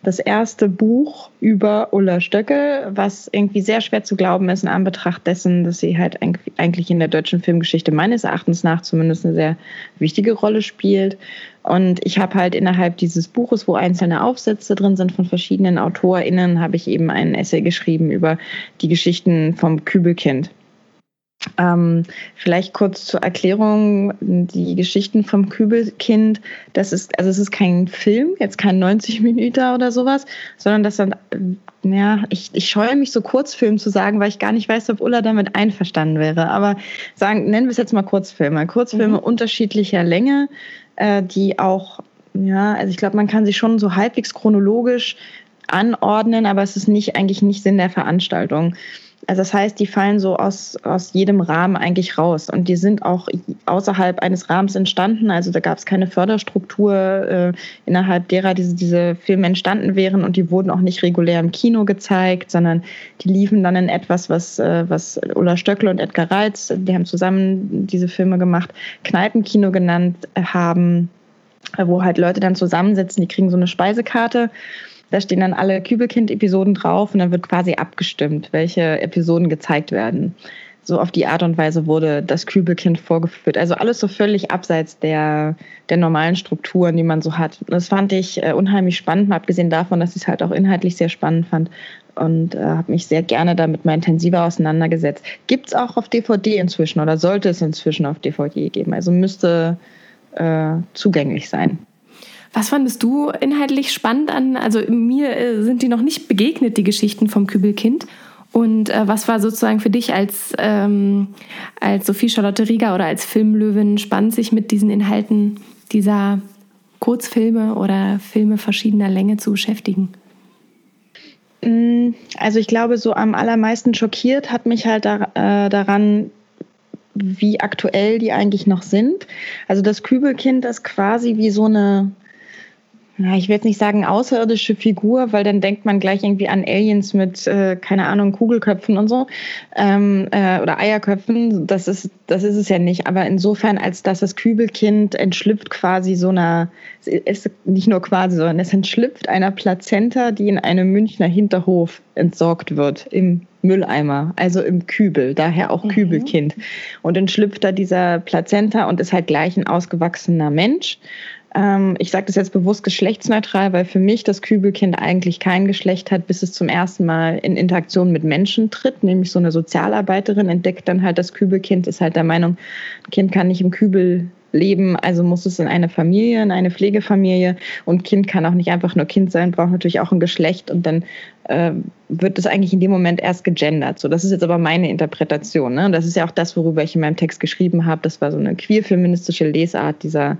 Das erste Buch über Ulla Stöckel, was irgendwie sehr schwer zu glauben ist in Anbetracht dessen, dass sie halt eigentlich in der deutschen Filmgeschichte meines Erachtens nach zumindest eine sehr wichtige Rolle spielt. Und ich habe halt innerhalb dieses Buches, wo einzelne Aufsätze drin sind von verschiedenen AutorInnen, habe ich eben einen Essay geschrieben über die Geschichten vom Kübelkind. Ähm, vielleicht kurz zur Erklärung, die Geschichten vom Kübelkind, das ist, also es ist kein Film, jetzt kein 90 Minuten oder sowas, sondern das sind, ja, ich, ich scheue mich so Kurzfilm zu sagen, weil ich gar nicht weiß, ob Ulla damit einverstanden wäre. Aber sagen, nennen wir es jetzt mal Kurzfilme. Kurzfilme mhm. unterschiedlicher Länge, äh, die auch, ja, also ich glaube, man kann sich schon so halbwegs chronologisch anordnen, aber es ist nicht eigentlich nicht Sinn der Veranstaltung. Also das heißt, die fallen so aus, aus jedem Rahmen eigentlich raus. Und die sind auch außerhalb eines Rahmens entstanden. Also da gab es keine Förderstruktur, äh, innerhalb derer diese, diese Filme entstanden wären. Und die wurden auch nicht regulär im Kino gezeigt, sondern die liefen dann in etwas, was, äh, was Ulla Stöckle und Edgar Reitz, die haben zusammen diese Filme gemacht, Kneipenkino genannt haben, wo halt Leute dann zusammensitzen, die kriegen so eine Speisekarte da stehen dann alle Kübelkind-Episoden drauf und dann wird quasi abgestimmt, welche Episoden gezeigt werden. So auf die Art und Weise wurde das Kübelkind vorgeführt. Also alles so völlig abseits der, der normalen Strukturen, die man so hat. Das fand ich äh, unheimlich spannend, mal abgesehen davon, dass ich es halt auch inhaltlich sehr spannend fand und äh, habe mich sehr gerne damit mal intensiver auseinandergesetzt. Gibt es auch auf DVD inzwischen oder sollte es inzwischen auf DVD geben? Also müsste äh, zugänglich sein. Was fandest du inhaltlich spannend an? Also mir äh, sind die noch nicht begegnet, die Geschichten vom Kübelkind. Und äh, was war sozusagen für dich als, ähm, als Sophie Charlotte Rieger oder als Filmlöwin spannend, sich mit diesen Inhalten dieser Kurzfilme oder Filme verschiedener Länge zu beschäftigen? Mm, also ich glaube, so am allermeisten schockiert hat mich halt da, äh, daran, wie aktuell die eigentlich noch sind. Also das Kübelkind ist quasi wie so eine ja, ich will jetzt nicht sagen außerirdische Figur, weil dann denkt man gleich irgendwie an Aliens mit, äh, keine Ahnung, Kugelköpfen und so ähm, äh, oder Eierköpfen. Das ist, das ist es ja nicht. Aber insofern, als dass das Kübelkind entschlüpft quasi so einer, ist nicht nur quasi, sondern es entschlüpft einer Plazenta, die in einem Münchner Hinterhof entsorgt wird, im Mülleimer, also im Kübel, daher auch mhm. Kübelkind. Und entschlüpft da dieser Plazenta und ist halt gleich ein ausgewachsener Mensch ich sage das jetzt bewusst geschlechtsneutral, weil für mich das Kübelkind eigentlich kein Geschlecht hat, bis es zum ersten Mal in Interaktion mit Menschen tritt, nämlich so eine Sozialarbeiterin entdeckt dann halt das Kübelkind, ist halt der Meinung, ein Kind kann nicht im Kübel leben, also muss es in eine Familie, in eine Pflegefamilie und Kind kann auch nicht einfach nur Kind sein, braucht natürlich auch ein Geschlecht und dann äh, wird es eigentlich in dem Moment erst gegendert. So, das ist jetzt aber meine Interpretation. Ne? Und das ist ja auch das, worüber ich in meinem Text geschrieben habe. Das war so eine queer-feministische Lesart dieser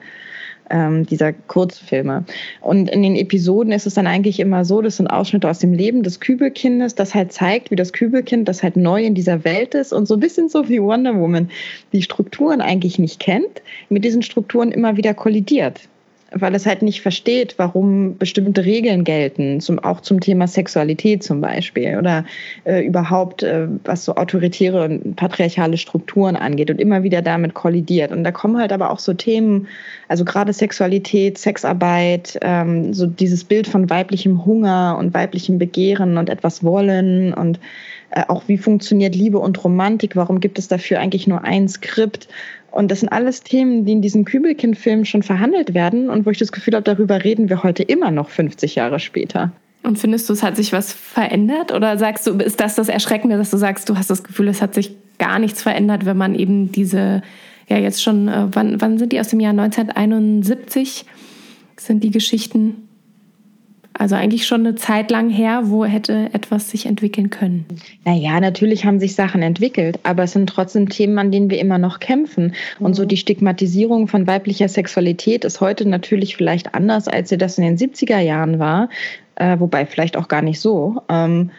ähm, dieser Kurzfilme. Und in den Episoden ist es dann eigentlich immer so, das sind Ausschnitte aus dem Leben des Kübelkindes, das halt zeigt, wie das Kübelkind, das halt neu in dieser Welt ist und so ein bisschen so wie Wonder Woman, die Strukturen eigentlich nicht kennt, mit diesen Strukturen immer wieder kollidiert. Weil es halt nicht versteht, warum bestimmte Regeln gelten, zum, auch zum Thema Sexualität zum Beispiel oder äh, überhaupt, äh, was so autoritäre und patriarchale Strukturen angeht und immer wieder damit kollidiert. Und da kommen halt aber auch so Themen, also gerade Sexualität, Sexarbeit, ähm, so dieses Bild von weiblichem Hunger und weiblichem Begehren und etwas wollen und äh, auch wie funktioniert Liebe und Romantik, warum gibt es dafür eigentlich nur ein Skript und das sind alles Themen, die in diesem Kübelkind-Film schon verhandelt werden und wo ich das Gefühl habe, darüber reden wir heute immer noch 50 Jahre später. Und findest du, es hat sich was verändert? Oder sagst du, ist das das Erschreckende, dass du sagst, du hast das Gefühl, es hat sich gar nichts verändert, wenn man eben diese, ja jetzt schon, äh, wann, wann sind die aus dem Jahr 1971? Sind die Geschichten also eigentlich schon eine Zeit lang her, wo hätte etwas sich entwickeln können. Naja, natürlich haben sich Sachen entwickelt, aber es sind trotzdem Themen, an denen wir immer noch kämpfen. Und so mhm. die Stigmatisierung von weiblicher Sexualität ist heute natürlich vielleicht anders, als sie das in den 70er Jahren war, äh, wobei vielleicht auch gar nicht so. Ähm,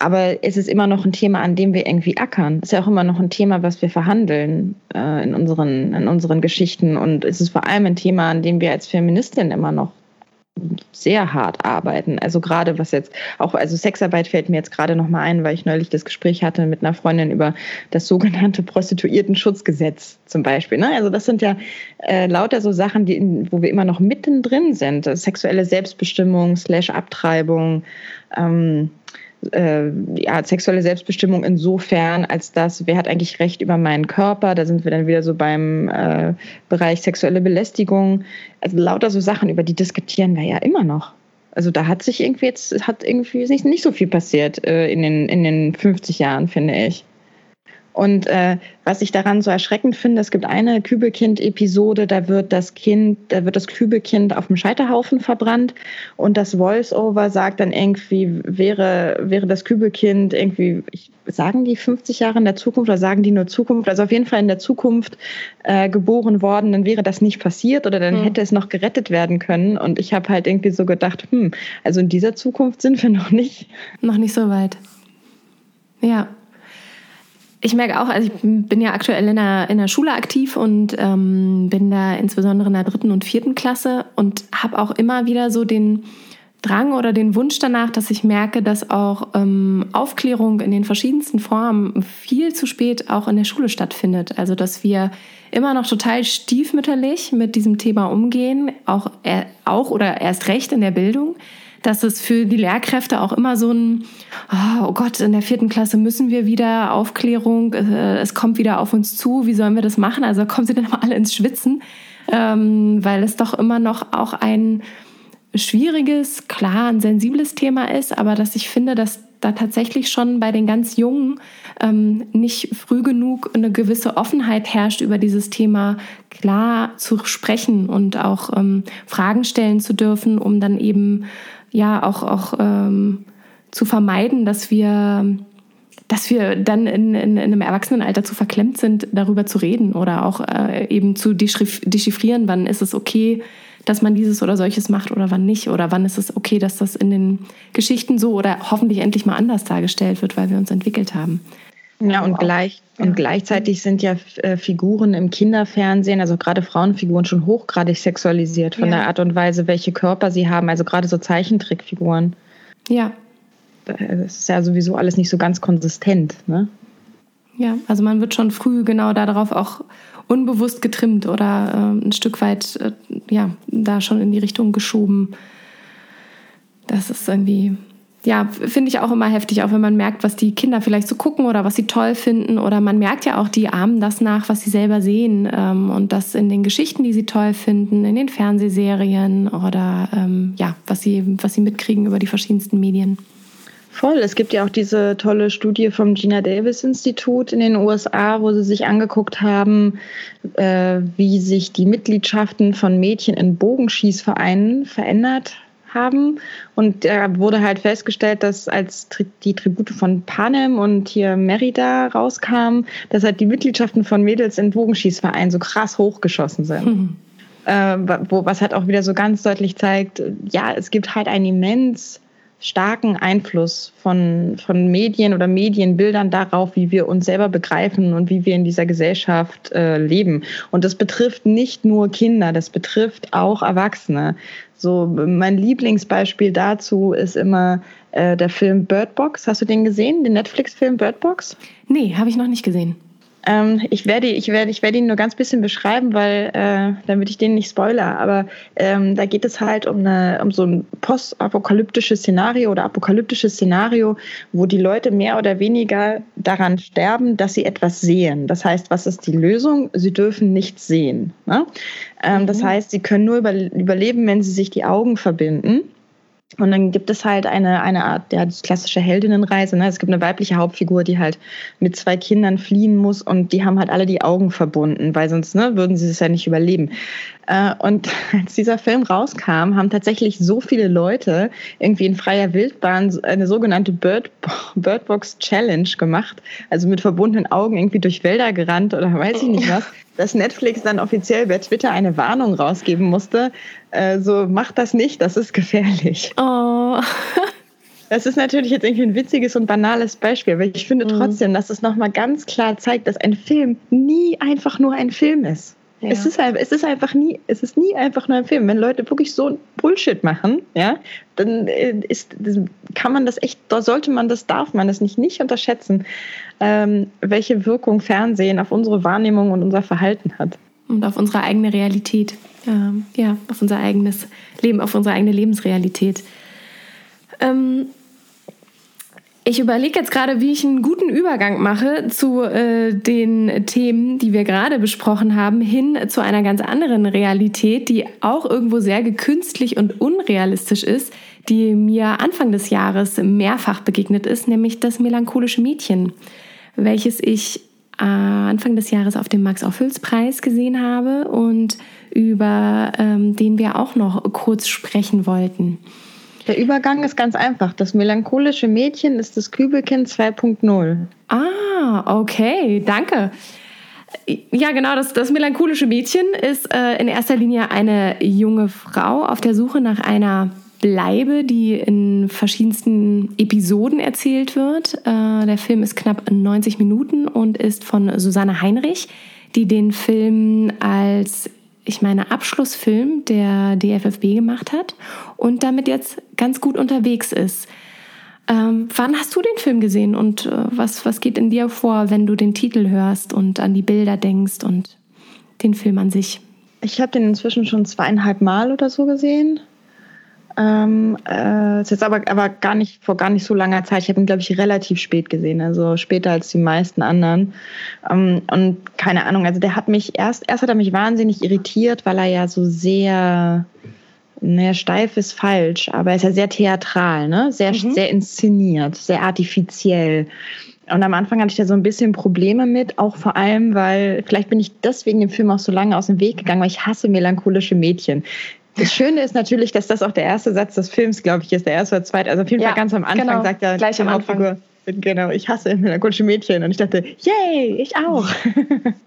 aber es ist immer noch ein Thema, an dem wir irgendwie ackern. Es ist ja auch immer noch ein Thema, was wir verhandeln äh, in, unseren, in unseren Geschichten. Und es ist vor allem ein Thema, an dem wir als Feministin immer noch sehr hart arbeiten. Also gerade was jetzt auch, also Sexarbeit fällt mir jetzt gerade nochmal ein, weil ich neulich das Gespräch hatte mit einer Freundin über das sogenannte Prostituiertenschutzgesetz zum Beispiel. Ne? Also das sind ja äh, lauter so Sachen, die, wo wir immer noch mittendrin sind. Sexuelle Selbstbestimmung, slash Abtreibung, ähm, äh, ja, sexuelle Selbstbestimmung insofern, als dass, wer hat eigentlich Recht über meinen Körper? Da sind wir dann wieder so beim äh, Bereich sexuelle Belästigung. Also lauter so Sachen, über die diskutieren wir ja immer noch. Also da hat sich irgendwie jetzt, hat irgendwie nicht, nicht so viel passiert äh, in, den, in den 50 Jahren, finde ich. Und äh, was ich daran so erschreckend finde, es gibt eine Kübelkind-Episode, da wird das Kind, da wird das Kübelkind auf dem Scheiterhaufen verbrannt und das Voice-Over sagt dann irgendwie, wäre, wäre das Kübelkind irgendwie, ich, sagen die 50 Jahre in der Zukunft oder sagen die nur Zukunft, also auf jeden Fall in der Zukunft äh, geboren worden, dann wäre das nicht passiert oder dann mhm. hätte es noch gerettet werden können. Und ich habe halt irgendwie so gedacht, hm, also in dieser Zukunft sind wir noch nicht. Noch nicht so weit. Ja, ich merke auch, also ich bin ja aktuell in der, in der Schule aktiv und ähm, bin da insbesondere in der dritten und vierten Klasse und habe auch immer wieder so den Drang oder den Wunsch danach, dass ich merke, dass auch ähm, Aufklärung in den verschiedensten Formen viel zu spät auch in der Schule stattfindet. Also dass wir immer noch total stiefmütterlich mit diesem Thema umgehen, auch, äh, auch oder erst recht in der Bildung dass es für die Lehrkräfte auch immer so ein, oh, oh Gott, in der vierten Klasse müssen wir wieder Aufklärung, äh, es kommt wieder auf uns zu, wie sollen wir das machen? Also kommen sie dann immer alle ins Schwitzen, ähm, weil es doch immer noch auch ein schwieriges, klar, ein sensibles Thema ist, aber dass ich finde, dass da tatsächlich schon bei den ganz Jungen ähm, nicht früh genug eine gewisse Offenheit herrscht, über dieses Thema klar zu sprechen und auch ähm, Fragen stellen zu dürfen, um dann eben ja auch, auch ähm, zu vermeiden, dass wir, dass wir dann in, in, in, einem Erwachsenenalter zu verklemmt sind, darüber zu reden oder auch äh, eben zu dechiffrieren, wann ist es okay, dass man dieses oder solches macht oder wann nicht oder wann ist es okay, dass das in den Geschichten so oder hoffentlich endlich mal anders dargestellt wird, weil wir uns entwickelt haben. Ja, und, gleich, und gleichzeitig sind ja äh, Figuren im Kinderfernsehen, also gerade Frauenfiguren, schon hochgradig sexualisiert von ja. der Art und Weise, welche Körper sie haben, also gerade so Zeichentrickfiguren. Ja. Das ist ja sowieso alles nicht so ganz konsistent, ne? Ja, also man wird schon früh genau darauf auch unbewusst getrimmt oder äh, ein Stück weit, äh, ja, da schon in die Richtung geschoben. Das ist irgendwie ja, finde ich auch immer heftig, auch wenn man merkt, was die Kinder vielleicht so gucken oder was sie toll finden. Oder man merkt ja auch, die ahmen das nach, was sie selber sehen. Ähm, und das in den Geschichten, die sie toll finden, in den Fernsehserien oder ähm, ja, was sie, was sie mitkriegen über die verschiedensten Medien. Voll. Es gibt ja auch diese tolle Studie vom Gina Davis Institut in den USA, wo sie sich angeguckt haben, äh, wie sich die Mitgliedschaften von Mädchen in Bogenschießvereinen verändert haben. Und da wurde halt festgestellt, dass als die Tribute von Panem und hier Merida rauskamen, dass halt die Mitgliedschaften von Mädels in Bogenschießvereinen so krass hochgeschossen sind. Mhm. Äh, wo, was halt auch wieder so ganz deutlich zeigt, ja, es gibt halt ein immens starken Einfluss von, von Medien oder Medienbildern darauf, wie wir uns selber begreifen und wie wir in dieser Gesellschaft äh, leben. Und das betrifft nicht nur Kinder, das betrifft auch Erwachsene. So, mein Lieblingsbeispiel dazu ist immer äh, der Film Bird Box. Hast du den gesehen, den Netflix-Film Bird Box? Nee, habe ich noch nicht gesehen. Ähm, ich werde ich werde, ich werde ihn nur ganz bisschen beschreiben, weil äh, damit ich den nicht spoiler. Aber ähm, da geht es halt um, eine, um so ein postapokalyptisches Szenario oder apokalyptisches Szenario, wo die Leute mehr oder weniger daran sterben, dass sie etwas sehen. Das heißt, was ist die Lösung? Sie dürfen nichts sehen. Ne? Ähm, mhm. Das heißt, sie können nur über, überleben, wenn sie sich die Augen verbinden. Und dann gibt es halt eine, eine Art, ja, klassische Heldinnenreise. Ne? Es gibt eine weibliche Hauptfigur, die halt mit zwei Kindern fliehen muss und die haben halt alle die Augen verbunden, weil sonst ne, würden sie es ja nicht überleben. Äh, und als dieser Film rauskam, haben tatsächlich so viele Leute irgendwie in freier Wildbahn eine sogenannte Bird, Birdbox Challenge gemacht, also mit verbundenen Augen irgendwie durch Wälder gerannt oder weiß ich nicht was, dass Netflix dann offiziell bei Twitter eine Warnung rausgeben musste, äh, so macht das nicht, das ist gefährlich. Oh. Das ist natürlich jetzt irgendwie ein witziges und banales Beispiel, aber ich finde mhm. trotzdem, dass es nochmal ganz klar zeigt, dass ein Film nie einfach nur ein Film ist. Ja. Es, ist, es ist einfach nie, es ist nie einfach nur ein Film. Wenn Leute wirklich so Bullshit machen, ja, dann äh, ist, kann man das echt, da sollte man das, darf man das nicht, nicht unterschätzen, ähm, welche Wirkung Fernsehen auf unsere Wahrnehmung und unser Verhalten hat. Und auf unsere eigene Realität. Ähm, ja, auf unser eigenes Leben, auf unsere eigene Lebensrealität. Ähm, ich überlege jetzt gerade, wie ich einen guten Übergang mache zu äh, den Themen, die wir gerade besprochen haben, hin zu einer ganz anderen Realität, die auch irgendwo sehr gekünstlich und unrealistisch ist, die mir Anfang des Jahres mehrfach begegnet ist, nämlich das melancholische Mädchen, welches ich äh, Anfang des Jahres auf dem Max-Ophüls-Preis gesehen habe und über ähm, den wir auch noch kurz sprechen wollten. Der Übergang ist ganz einfach. Das melancholische Mädchen ist das Kübelkind 2.0. Ah, okay, danke. Ja, genau, das, das melancholische Mädchen ist äh, in erster Linie eine junge Frau auf der Suche nach einer Bleibe, die in verschiedensten Episoden erzählt wird. Äh, der Film ist knapp 90 Minuten und ist von Susanne Heinrich, die den Film als ich meine, Abschlussfilm der DFFB gemacht hat und damit jetzt ganz gut unterwegs ist. Ähm, wann hast du den Film gesehen und äh, was, was geht in dir vor, wenn du den Titel hörst und an die Bilder denkst und den Film an sich? Ich habe den inzwischen schon zweieinhalb Mal oder so gesehen. Ähm, äh, ist jetzt aber, aber gar nicht vor gar nicht so langer Zeit. Ich habe ihn, glaube ich, relativ spät gesehen, also später als die meisten anderen. Ähm, und keine Ahnung, also der hat mich erst, erst hat er mich wahnsinnig irritiert, weil er ja so sehr, naja, steif ist falsch, aber er ist ja sehr theatral, ne? Sehr, mhm. sehr inszeniert, sehr artifiziell. Und am Anfang hatte ich da so ein bisschen Probleme mit, auch vor allem, weil vielleicht bin ich deswegen dem Film auch so lange aus dem Weg gegangen, weil ich hasse melancholische Mädchen. Das Schöne ist natürlich, dass das auch der erste Satz des Films, glaube ich, ist, der erste oder zweite. Also auf jeden Fall ganz am Anfang genau, sagt ja gleich am Anfang. Genau, ich hasse melancholische Mädchen. Und ich dachte, yay, ich auch.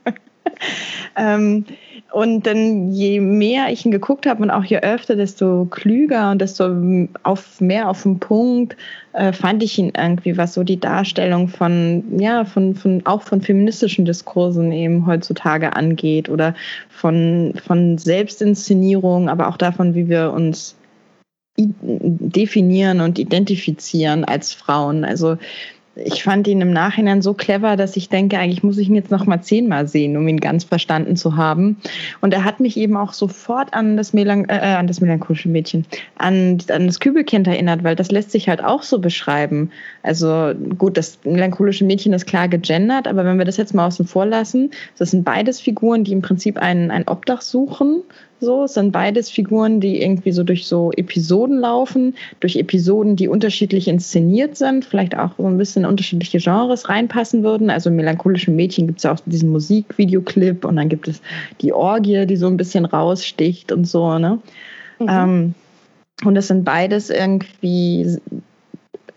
ähm, und dann je mehr ich ihn geguckt habe und auch je öfter, desto klüger und desto auf mehr auf den Punkt äh, fand ich ihn irgendwie, was so die Darstellung von, ja, von, von, auch von feministischen Diskursen eben heutzutage angeht oder von, von Selbstinszenierung, aber auch davon, wie wir uns definieren und identifizieren als Frauen. Also ich fand ihn im Nachhinein so clever, dass ich denke, eigentlich muss ich ihn jetzt noch mal zehnmal sehen, um ihn ganz verstanden zu haben. Und er hat mich eben auch sofort an das, Melan äh, an das melancholische Mädchen, an, an das Kübelkind erinnert, weil das lässt sich halt auch so beschreiben. Also gut, das melancholische Mädchen ist klar gegendert, aber wenn wir das jetzt mal außen vor lassen, das sind beides Figuren, die im Prinzip ein, ein Obdach suchen, so, es sind beides Figuren, die irgendwie so durch so Episoden laufen, durch Episoden, die unterschiedlich inszeniert sind, vielleicht auch so ein bisschen unterschiedliche Genres reinpassen würden. Also melancholischen Mädchen gibt es ja auch diesen Musikvideoclip und dann gibt es die Orgie, die so ein bisschen raussticht und so, ne? Mhm. Ähm, und das sind beides irgendwie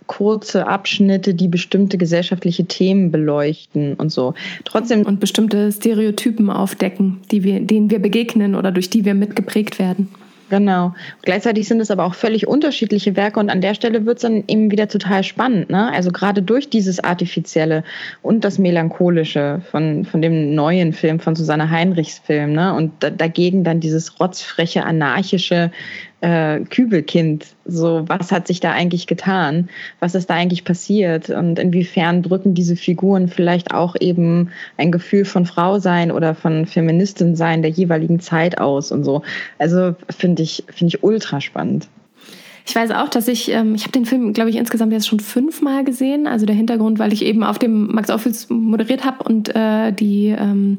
kurze Abschnitte, die bestimmte gesellschaftliche Themen beleuchten und so. Trotzdem und bestimmte Stereotypen aufdecken, die wir, denen wir begegnen oder durch die wir mitgeprägt werden. Genau. Gleichzeitig sind es aber auch völlig unterschiedliche Werke und an der Stelle wird es dann eben wieder total spannend. Ne? Also gerade durch dieses Artifizielle und das Melancholische von, von dem neuen Film, von Susanne Heinrichs Film ne? und da, dagegen dann dieses rotzfreche, anarchische äh, Kübelkind. So, was hat sich da eigentlich getan? Was ist da eigentlich passiert? Und inwiefern drücken diese Figuren vielleicht auch eben ein Gefühl von Frau sein oder von Feministin sein der jeweiligen Zeit aus und so. Also finde ich, finde ich ultra spannend. Ich weiß auch, dass ich, ähm, ich habe den Film, glaube ich, insgesamt jetzt schon fünfmal gesehen. Also der Hintergrund, weil ich eben auf dem Max Ophüls moderiert habe und äh, die ähm,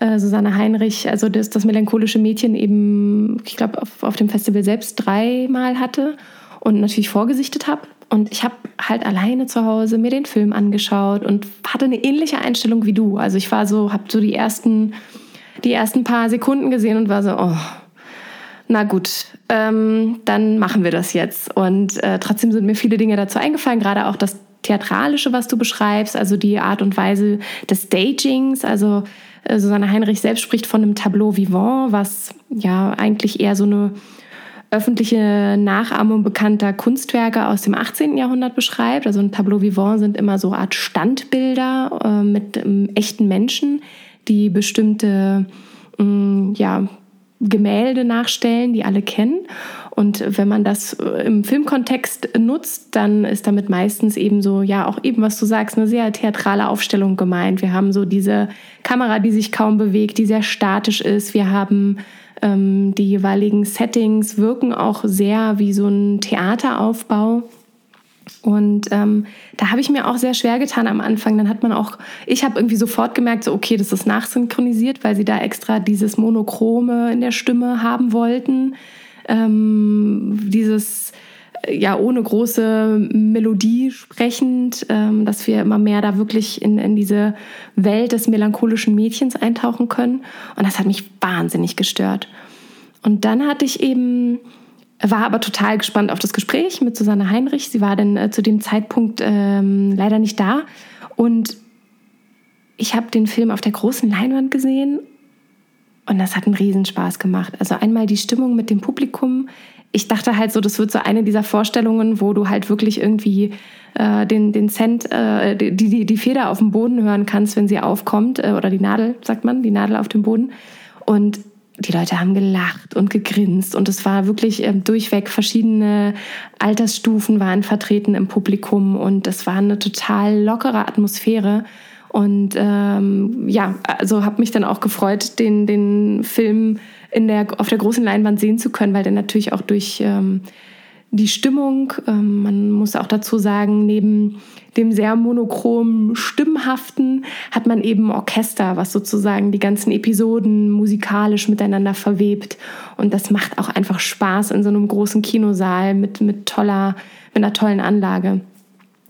äh, Susanne Heinrich, also das, das melancholische Mädchen eben, ich glaube, auf, auf dem Festival selbst dreimal hatte und natürlich vorgesichtet habe. Und ich habe halt alleine zu Hause mir den Film angeschaut und hatte eine ähnliche Einstellung wie du. Also ich war so, habe so die ersten, die ersten paar Sekunden gesehen und war so, oh, na gut, ähm, dann machen wir das jetzt. Und äh, trotzdem sind mir viele Dinge dazu eingefallen, gerade auch das Theatralische, was du beschreibst, also die Art und Weise des Stagings, also Susanne Heinrich selbst spricht von einem Tableau vivant, was ja eigentlich eher so eine öffentliche Nachahmung bekannter Kunstwerke aus dem 18. Jahrhundert beschreibt. Also ein Tableau vivant sind immer so Art Standbilder äh, mit ähm, echten Menschen, die bestimmte ähm, ja, Gemälde nachstellen, die alle kennen. Und wenn man das äh, im Filmkontext nutzt, dann ist damit meistens eben so, ja, auch eben, was du sagst, eine sehr theatrale Aufstellung gemeint. Wir haben so diese Kamera, die sich kaum bewegt, die sehr statisch ist. Wir haben ähm, die jeweiligen Settings, wirken auch sehr wie so ein Theateraufbau. Und ähm, da habe ich mir auch sehr schwer getan am Anfang. Dann hat man auch, ich habe irgendwie sofort gemerkt, so okay, das ist nachsynchronisiert, weil sie da extra dieses Monochrome in der Stimme haben wollten ähm, dieses ja ohne große Melodie sprechend, ähm, dass wir immer mehr da wirklich in, in diese Welt des melancholischen Mädchens eintauchen können. Und das hat mich wahnsinnig gestört. Und dann hatte ich eben, war aber total gespannt auf das Gespräch mit Susanne Heinrich. Sie war dann äh, zu dem Zeitpunkt ähm, leider nicht da. Und ich habe den Film auf der großen Leinwand gesehen und das hat einen Riesenspaß gemacht. Also einmal die Stimmung mit dem Publikum. Ich dachte halt so, das wird so eine dieser Vorstellungen, wo du halt wirklich irgendwie äh, den, den Cent, äh, die, die, die Feder auf dem Boden hören kannst, wenn sie aufkommt. Äh, oder die Nadel, sagt man, die Nadel auf dem Boden. Und die Leute haben gelacht und gegrinst und es war wirklich äh, durchweg verschiedene Altersstufen waren vertreten im Publikum und es war eine total lockere Atmosphäre und ähm, ja, also habe mich dann auch gefreut, den, den Film in der, auf der großen Leinwand sehen zu können, weil der natürlich auch durch ähm, die Stimmung, ähm, man muss auch dazu sagen, neben dem sehr monochromen Stimmhaften hat man eben Orchester, was sozusagen die ganzen Episoden musikalisch miteinander verwebt. Und das macht auch einfach Spaß in so einem großen Kinosaal mit, mit toller, mit einer tollen Anlage.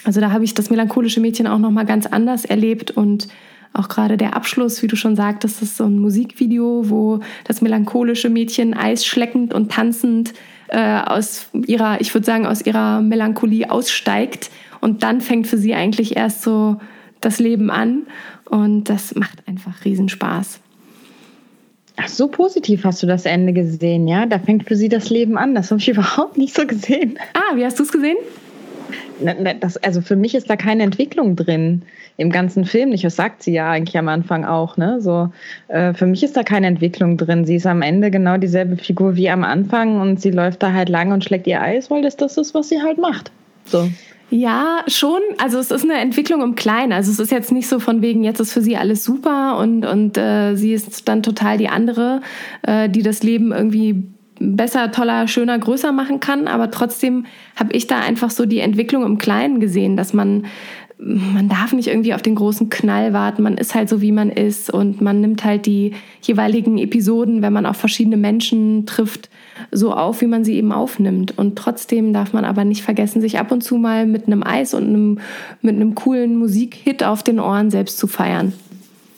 Also da habe ich das melancholische Mädchen auch noch mal ganz anders erlebt und auch gerade der Abschluss, wie du schon sagtest, ist so ein Musikvideo, wo das melancholische Mädchen eisschleckend und tanzend äh, aus ihrer, ich würde sagen, aus ihrer Melancholie aussteigt und dann fängt für sie eigentlich erst so das Leben an und das macht einfach Riesenspaß. Ach, so positiv hast du das Ende gesehen, ja? Da fängt für sie das Leben an. Das habe ich überhaupt nicht so gesehen. Ah, wie hast du es gesehen? Das, also für mich ist da keine Entwicklung drin im ganzen Film nicht. Das sagt sie ja eigentlich am Anfang auch. Ne? So, äh, für mich ist da keine Entwicklung drin. Sie ist am Ende genau dieselbe Figur wie am Anfang und sie läuft da halt lang und schlägt ihr Eis, weil das das ist, was sie halt macht. So. Ja, schon. Also es ist eine Entwicklung im Kleinen. Also es ist jetzt nicht so von wegen, jetzt ist für sie alles super und, und äh, sie ist dann total die andere, äh, die das Leben irgendwie besser, toller, schöner, größer machen kann. Aber trotzdem habe ich da einfach so die Entwicklung im Kleinen gesehen, dass man man darf nicht irgendwie auf den großen Knall warten. Man ist halt so, wie man ist und man nimmt halt die jeweiligen Episoden, wenn man auf verschiedene Menschen trifft, so auf, wie man sie eben aufnimmt. Und trotzdem darf man aber nicht vergessen, sich ab und zu mal mit einem Eis und einem, mit einem coolen Musikhit auf den Ohren selbst zu feiern.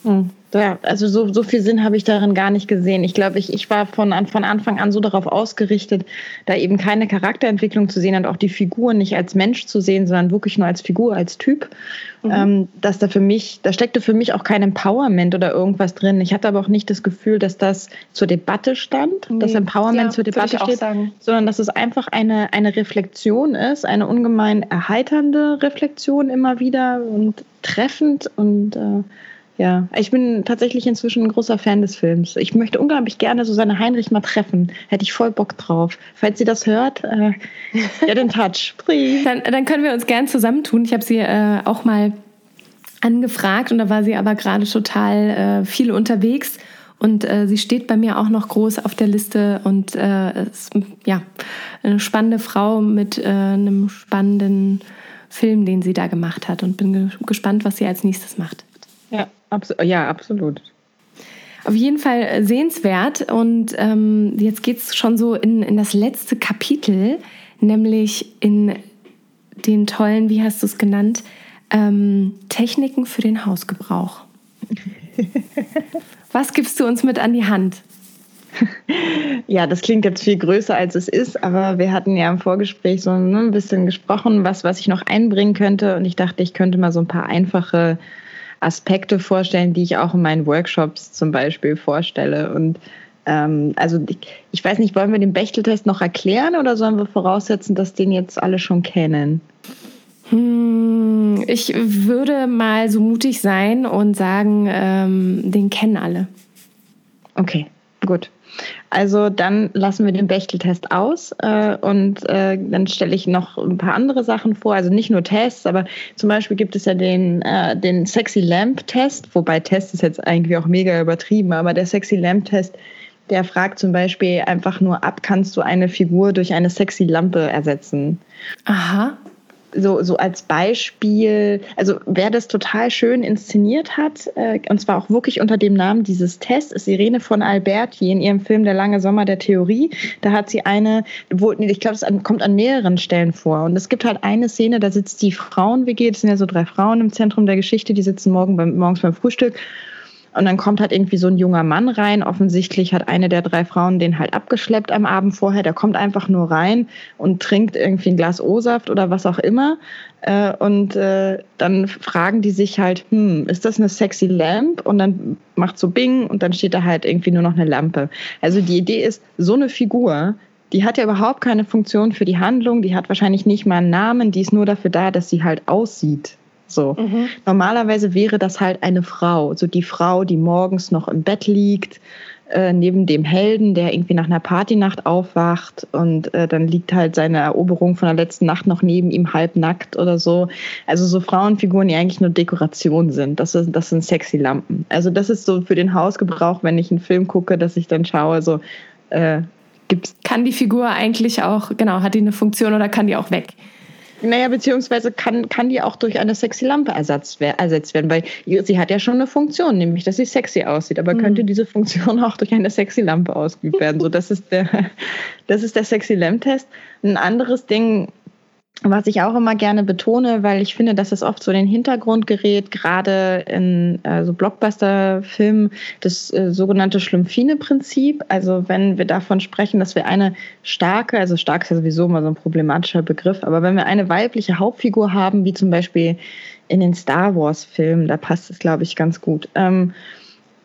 Hm. Ja, also so, so viel Sinn habe ich darin gar nicht gesehen. Ich glaube, ich, ich war von, von Anfang an so darauf ausgerichtet, da eben keine Charakterentwicklung zu sehen und auch die Figur nicht als Mensch zu sehen, sondern wirklich nur als Figur, als Typ. Mhm. Ähm, dass da für mich, da steckte für mich auch kein Empowerment oder irgendwas drin. Ich hatte aber auch nicht das Gefühl, dass das zur Debatte stand, nee. dass Empowerment ja, zur Debatte steht, sagen. sondern dass es einfach eine, eine Reflexion ist, eine ungemein erheiternde Reflexion immer wieder und treffend und äh, ja, ich bin tatsächlich inzwischen ein großer Fan des Films. Ich möchte unglaublich gerne Susanne Heinrich mal treffen. Hätte ich voll Bock drauf. Falls sie das hört, äh, get in touch, please. Dann, dann können wir uns gern zusammentun. Ich habe sie äh, auch mal angefragt und da war sie aber gerade total äh, viel unterwegs. Und äh, sie steht bei mir auch noch groß auf der Liste und äh, ist ja eine spannende Frau mit äh, einem spannenden Film, den sie da gemacht hat und bin gespannt, was sie als nächstes macht. Ja, Abs ja, absolut. Auf jeden Fall äh, sehenswert. Und ähm, jetzt geht es schon so in, in das letzte Kapitel, nämlich in den tollen, wie hast du es genannt, ähm, Techniken für den Hausgebrauch. Was gibst du uns mit an die Hand? Ja, das klingt jetzt viel größer, als es ist, aber wir hatten ja im Vorgespräch so ne, ein bisschen gesprochen, was, was ich noch einbringen könnte. Und ich dachte, ich könnte mal so ein paar einfache Aspekte vorstellen, die ich auch in meinen Workshops zum Beispiel vorstelle. Und ähm, also ich, ich, weiß nicht, wollen wir den Bechteltest noch erklären oder sollen wir voraussetzen, dass den jetzt alle schon kennen? Hm, ich würde mal so mutig sein und sagen, ähm, den kennen alle. Okay, gut. Also dann lassen wir den Bechteltest aus äh, und äh, dann stelle ich noch ein paar andere Sachen vor. Also nicht nur Tests, aber zum Beispiel gibt es ja den, äh, den Sexy Lamp Test, wobei Test ist jetzt eigentlich auch mega übertrieben, aber der Sexy Lamp Test, der fragt zum Beispiel einfach nur ab, kannst du eine Figur durch eine sexy Lampe ersetzen? Aha so, so als Beispiel, also wer das total schön inszeniert hat, äh, und zwar auch wirklich unter dem Namen dieses Tests, ist Irene von Alberti in ihrem Film Der lange Sommer der Theorie. Da hat sie eine, wo, ich glaube, es kommt an mehreren Stellen vor. Und es gibt halt eine Szene, da sitzt die Frauen-WG, das sind ja so drei Frauen im Zentrum der Geschichte, die sitzen morgen beim, morgens beim Frühstück und dann kommt halt irgendwie so ein junger Mann rein. Offensichtlich hat eine der drei Frauen den halt abgeschleppt am Abend vorher. Der kommt einfach nur rein und trinkt irgendwie ein Glas O-Saft oder was auch immer. Äh, und äh, dann fragen die sich halt, hm, ist das eine sexy Lamp? Und dann macht so Bing und dann steht da halt irgendwie nur noch eine Lampe. Also die Idee ist, so eine Figur, die hat ja überhaupt keine Funktion für die Handlung, die hat wahrscheinlich nicht mal einen Namen, die ist nur dafür da, dass sie halt aussieht. So. Mhm. Normalerweise wäre das halt eine Frau, so die Frau, die morgens noch im Bett liegt, äh, neben dem Helden, der irgendwie nach einer Partynacht aufwacht und äh, dann liegt halt seine Eroberung von der letzten Nacht noch neben ihm halbnackt oder so. Also so Frauenfiguren, die eigentlich nur Dekoration sind. Das, ist, das sind sexy Lampen. Also das ist so für den Hausgebrauch, wenn ich einen Film gucke, dass ich dann schaue, so äh, gibt's. Kann die Figur eigentlich auch, genau, hat die eine Funktion oder kann die auch weg? Naja, beziehungsweise kann, kann die auch durch eine sexy Lampe ersetzt, ersetzt werden, weil sie hat ja schon eine Funktion, nämlich dass sie sexy aussieht. Aber mhm. könnte diese Funktion auch durch eine sexy Lampe ausgeübt werden? so, das ist der, das ist der sexy Lamp Test. Ein anderes Ding, was ich auch immer gerne betone, weil ich finde, dass es oft so in den Hintergrund gerät, gerade in äh, so Blockbuster-Filmen, das äh, sogenannte Schlumpfine-Prinzip. Also wenn wir davon sprechen, dass wir eine starke, also stark ist ja sowieso immer so ein problematischer Begriff, aber wenn wir eine weibliche Hauptfigur haben, wie zum Beispiel in den Star Wars-Filmen, da passt es, glaube ich, ganz gut. Ähm,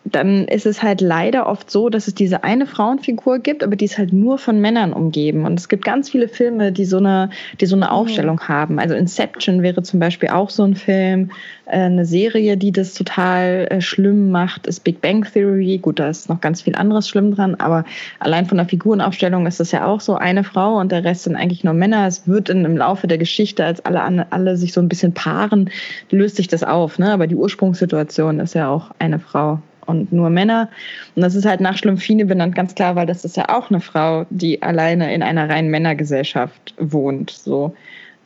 dann ist es halt leider oft so, dass es diese eine Frauenfigur gibt, aber die ist halt nur von Männern umgeben. Und es gibt ganz viele Filme, die so eine, die so eine mhm. Aufstellung mhm. haben. Also Inception wäre zum Beispiel auch so ein Film. Äh, eine Serie, die das total äh, schlimm macht, ist Big Bang Theory. Gut, da ist noch ganz viel anderes schlimm dran, aber allein von der Figurenaufstellung ist das ja auch so eine Frau und der Rest sind eigentlich nur Männer. Es wird in, im Laufe der Geschichte, als alle, alle sich so ein bisschen paaren, löst sich das auf. Ne? Aber die Ursprungssituation ist ja auch eine Frau und nur Männer. Und das ist halt nach Schlumpfine benannt, ganz klar, weil das ist ja auch eine Frau, die alleine in einer reinen Männergesellschaft wohnt. So.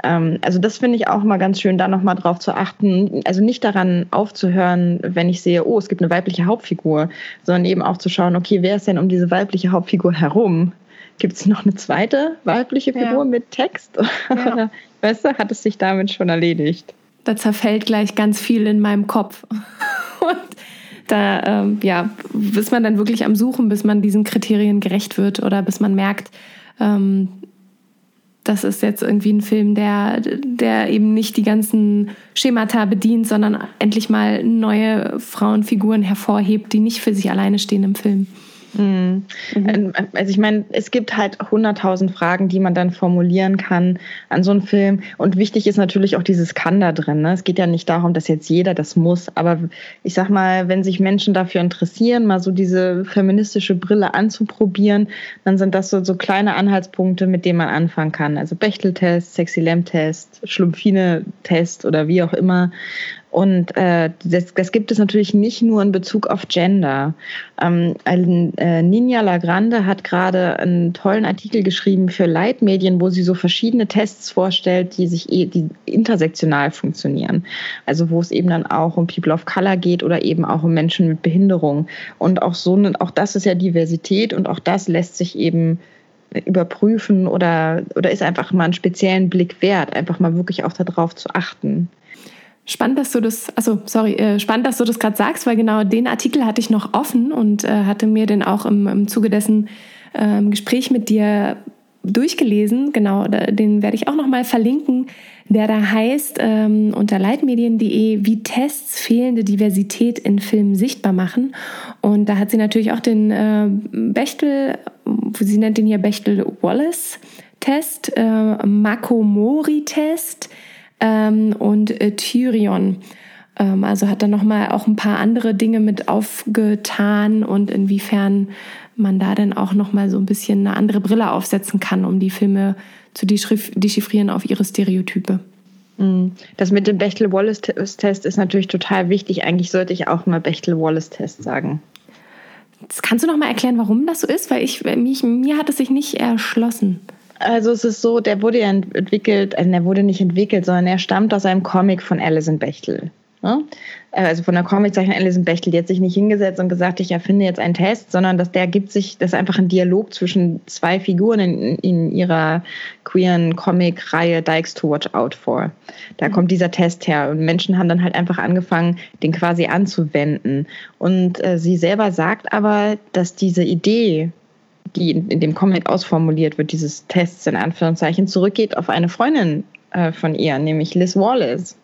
Ähm, also das finde ich auch mal ganz schön, da nochmal drauf zu achten. Also nicht daran aufzuhören, wenn ich sehe, oh, es gibt eine weibliche Hauptfigur, sondern eben auch zu schauen, okay, wer ist denn um diese weibliche Hauptfigur herum? Gibt es noch eine zweite weibliche Figur ja. mit Text? Ja. weißt du, hat es sich damit schon erledigt? Da zerfällt gleich ganz viel in meinem Kopf. Und da ähm, ja, ist man dann wirklich am Suchen, bis man diesen Kriterien gerecht wird oder bis man merkt, ähm, das ist jetzt irgendwie ein Film, der, der eben nicht die ganzen Schemata bedient, sondern endlich mal neue Frauenfiguren hervorhebt, die nicht für sich alleine stehen im Film. Mhm. mhm. Also ich meine, es gibt halt hunderttausend Fragen, die man dann formulieren kann an so einem Film. Und wichtig ist natürlich auch dieses Kann da drin. Ne? Es geht ja nicht darum, dass jetzt jeder das muss. Aber ich sag mal, wenn sich Menschen dafür interessieren, mal so diese feministische Brille anzuprobieren, dann sind das so, so kleine Anhaltspunkte, mit denen man anfangen kann. Also Bechteltest, Sexy Lamb-Test, Schlumpfine-Test oder wie auch immer. Und äh, das, das gibt es natürlich nicht nur in Bezug auf Gender. Ähm, äh, Ninja Lagrande hat gerade einen tollen Artikel geschrieben für Leitmedien, wo sie so verschiedene Tests vorstellt, die sich eh, die intersektional funktionieren. Also wo es eben dann auch um People of Color geht oder eben auch um Menschen mit Behinderung. Und auch so, auch das ist ja Diversität und auch das lässt sich eben überprüfen oder, oder ist einfach mal einen speziellen Blick wert, einfach mal wirklich auch darauf zu achten. Spannend, dass du das, also sorry, äh, spannend, dass du das gerade sagst, weil genau den Artikel hatte ich noch offen und äh, hatte mir den auch im, im Zuge dessen ähm, Gespräch mit dir durchgelesen. Genau, den werde ich auch noch mal verlinken, der da heißt ähm, unter leitmedien.de, wie Tests fehlende Diversität in Filmen sichtbar machen. Und da hat sie natürlich auch den äh, Bechtel, sie nennt den hier Bechtel-Wallace-Test, äh, Makomori-Test, ähm, und äh, Tyrion. Ähm, also hat er nochmal auch ein paar andere Dinge mit aufgetan und inwiefern man da dann auch nochmal so ein bisschen eine andere Brille aufsetzen kann, um die Filme zu dechiffrieren auf ihre Stereotype. Mm. Das mit dem Bechtel-Wallace-Test ist natürlich total wichtig. Eigentlich sollte ich auch mal Bechtel-Wallace-Test sagen. Das kannst du noch mal erklären, warum das so ist? Weil ich, mich, mir hat es sich nicht erschlossen. Also es ist so, der wurde ja entwickelt, also der wurde nicht entwickelt, sondern er stammt aus einem Comic von Alison Bechtel. Ne? Also von der Comiczeichnerin Alison Bechtel, die hat sich nicht hingesetzt und gesagt, ich erfinde jetzt einen Test, sondern dass der gibt sich, das ist einfach ein Dialog zwischen zwei Figuren in, in ihrer queeren Comic-Reihe Dykes to Watch Out for. Da mhm. kommt dieser Test her und Menschen haben dann halt einfach angefangen, den quasi anzuwenden. Und äh, sie selber sagt aber, dass diese Idee, die in, dem Comic ausformuliert wird, dieses Tests in Anführungszeichen, zurückgeht auf eine Freundin äh, von ihr, nämlich Liz Wallace.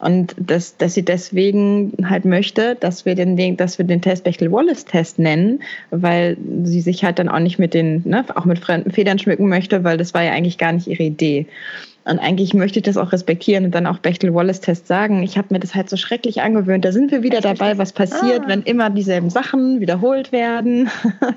Und dass, dass sie deswegen halt möchte, dass wir den, dass wir den Test Bechtel-Wallace-Test nennen, weil sie sich halt dann auch nicht mit den, ne, auch mit fremden Federn schmücken möchte, weil das war ja eigentlich gar nicht ihre Idee. Und eigentlich möchte ich das auch respektieren und dann auch Bechtel-Wallace-Test sagen. Ich habe mir das halt so schrecklich angewöhnt. Da sind wir wieder dabei, was passiert, ah. wenn immer dieselben Sachen wiederholt werden.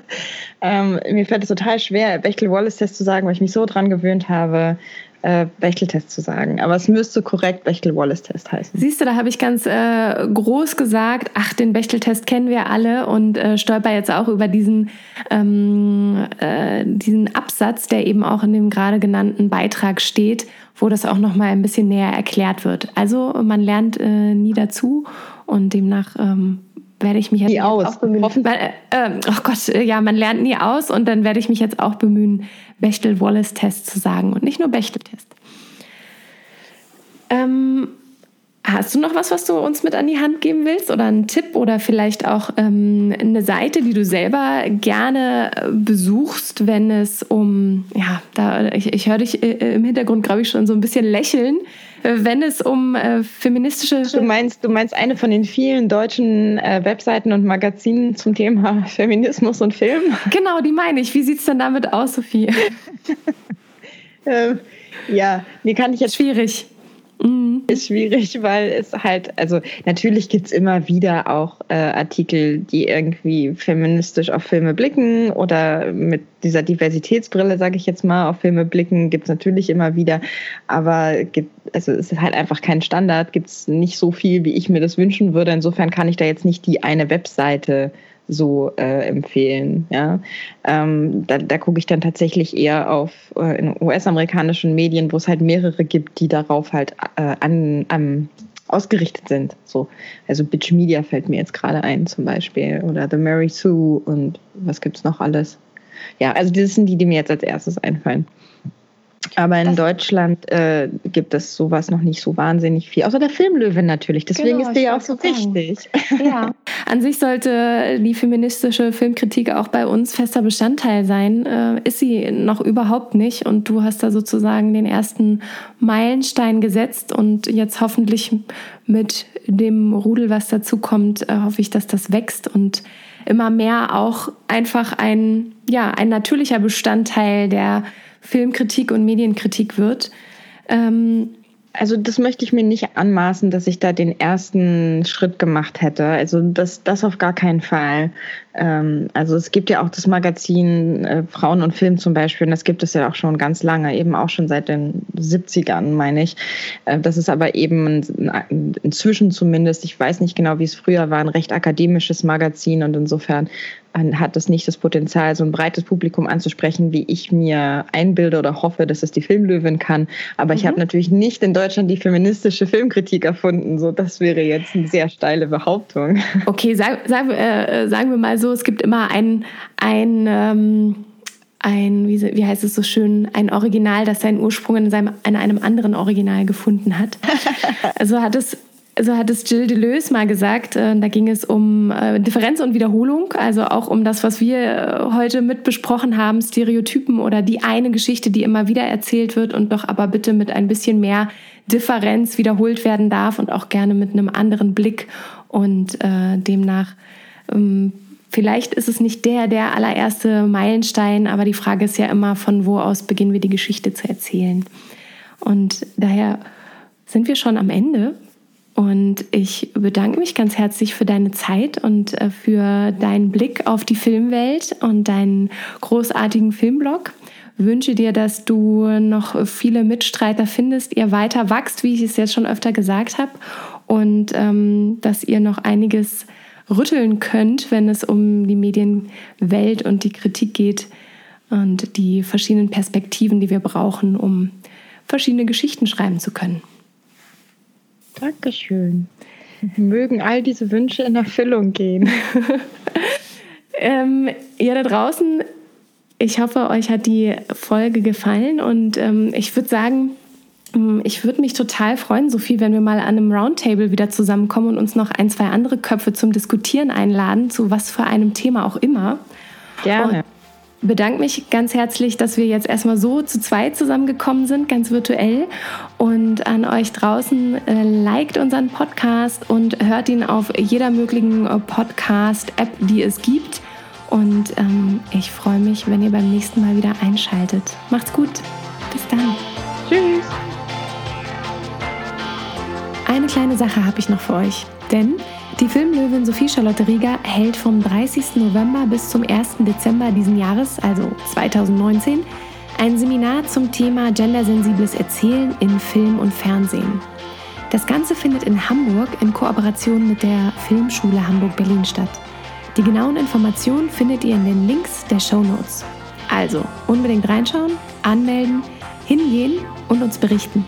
ähm, mir fällt es total schwer, Bechtel-Wallace-Test zu sagen, weil ich mich so dran gewöhnt habe, äh, Bechteltest zu sagen. Aber es müsste korrekt Bechtel-Wallace-Test heißen. Siehst du, da habe ich ganz äh, groß gesagt, ach, den Bechteltest kennen wir alle und äh, stolper jetzt auch über diesen, ähm, äh, diesen Absatz, der eben auch in dem gerade genannten Beitrag steht, wo das auch nochmal ein bisschen näher erklärt wird. Also man lernt äh, nie dazu und demnach ähm, werde ich mich jetzt nie aus. auch bemühen. Weil, äh, oh Gott, äh, ja, man lernt nie aus und dann werde ich mich jetzt auch bemühen, Bechtel-Wallace-Test zu sagen und nicht nur Bechtel-Test. Ähm, hast du noch was, was du uns mit an die Hand geben willst oder einen Tipp oder vielleicht auch ähm, eine Seite, die du selber gerne äh, besuchst, wenn es um, ja, da, ich, ich höre dich äh, im Hintergrund, glaube ich, schon so ein bisschen lächeln wenn es um äh, feministische. Du meinst, du meinst eine von den vielen deutschen äh, Webseiten und Magazinen zum Thema Feminismus und Film? Genau, die meine ich. Wie sieht es denn damit aus, Sophie? ähm, ja, mir kann ich jetzt. Schwierig. Mhm. Ist schwierig, weil es halt, also natürlich gibt es immer wieder auch äh, Artikel, die irgendwie feministisch auf Filme blicken oder mit dieser Diversitätsbrille, sage ich jetzt mal, auf Filme blicken, gibt es natürlich immer wieder. Aber gibt, also es ist halt einfach kein Standard, gibt es nicht so viel, wie ich mir das wünschen würde. Insofern kann ich da jetzt nicht die eine Webseite so äh, empfehlen. Ja? Ähm, da, da gucke ich dann tatsächlich eher auf äh, in US-amerikanischen Medien, wo es halt mehrere gibt, die darauf halt äh, an, an ausgerichtet sind. So, also Bitch Media fällt mir jetzt gerade ein zum Beispiel oder The Mary Sue und was gibt's noch alles. Ja, also das sind die, die mir jetzt als erstes einfallen. Aber in das Deutschland äh, gibt es sowas noch nicht so wahnsinnig viel. Außer der Filmlöwe natürlich. Deswegen genau, ist der ja auch so wichtig. Ja. An sich sollte die feministische Filmkritik auch bei uns fester Bestandteil sein. Äh, ist sie noch überhaupt nicht. Und du hast da sozusagen den ersten Meilenstein gesetzt. Und jetzt hoffentlich mit dem Rudel, was dazu kommt, äh, hoffe ich, dass das wächst und immer mehr auch einfach ein, ja, ein natürlicher Bestandteil der Filmkritik und Medienkritik wird. Ähm, also das möchte ich mir nicht anmaßen, dass ich da den ersten Schritt gemacht hätte. Also das, das auf gar keinen Fall. Ähm, also es gibt ja auch das Magazin äh, Frauen und Film zum Beispiel, und das gibt es ja auch schon ganz lange, eben auch schon seit den 70ern, meine ich. Äh, das ist aber eben inzwischen zumindest, ich weiß nicht genau, wie es früher war, ein recht akademisches Magazin und insofern hat es nicht das Potenzial, so ein breites Publikum anzusprechen, wie ich mir einbilde oder hoffe, dass es die Filmlöwin kann. Aber mhm. ich habe natürlich nicht in Deutschland die feministische Filmkritik erfunden. So, das wäre jetzt eine sehr steile Behauptung. Okay, sag, sag, äh, sagen wir mal so, es gibt immer ein, ein ähm ein, wie, wie, heißt es so schön, ein Original, das seinen Ursprung in, seinem, in einem anderen Original gefunden hat. Also hat es so hat es Jill Deleuze mal gesagt. Äh, da ging es um äh, Differenz und Wiederholung, also auch um das, was wir äh, heute mit besprochen haben, Stereotypen oder die eine Geschichte, die immer wieder erzählt wird und doch aber bitte mit ein bisschen mehr Differenz wiederholt werden darf und auch gerne mit einem anderen Blick und äh, demnach ähm, Vielleicht ist es nicht der, der allererste Meilenstein, aber die Frage ist ja immer, von wo aus beginnen wir die Geschichte zu erzählen. Und daher sind wir schon am Ende und ich bedanke mich ganz herzlich für deine Zeit und äh, für deinen Blick auf die Filmwelt und deinen großartigen Filmblog. Wünsche dir, dass du noch viele Mitstreiter findest, ihr weiter wachst, wie ich es jetzt schon öfter gesagt habe, und ähm, dass ihr noch einiges rütteln könnt, wenn es um die Medienwelt und die Kritik geht und die verschiedenen Perspektiven, die wir brauchen, um verschiedene Geschichten schreiben zu können. Dankeschön. Mögen all diese Wünsche in Erfüllung gehen. ähm, ja, da draußen, ich hoffe, euch hat die Folge gefallen und ähm, ich würde sagen, ähm, ich würde mich total freuen, Sophie, wenn wir mal an einem Roundtable wieder zusammenkommen und uns noch ein, zwei andere Köpfe zum Diskutieren einladen, zu was für einem Thema auch immer. Gerne. Und bedanke mich ganz herzlich, dass wir jetzt erstmal so zu zweit zusammengekommen sind, ganz virtuell. Und an euch draußen, äh, liked unseren Podcast und hört ihn auf jeder möglichen äh, Podcast-App, die es gibt. Und ähm, ich freue mich, wenn ihr beim nächsten Mal wieder einschaltet. Macht's gut. Bis dann. Tschüss. Eine kleine Sache habe ich noch für euch. Denn die Filmlöwin Sophie Charlotte Rieger hält vom 30. November bis zum 1. Dezember diesen Jahres, also 2019, ein Seminar zum Thema gendersensibles Erzählen in Film und Fernsehen. Das Ganze findet in Hamburg in Kooperation mit der Filmschule Hamburg-Berlin statt. Die genauen Informationen findet ihr in den Links der Show Notes. Also unbedingt reinschauen, anmelden, hingehen und uns berichten.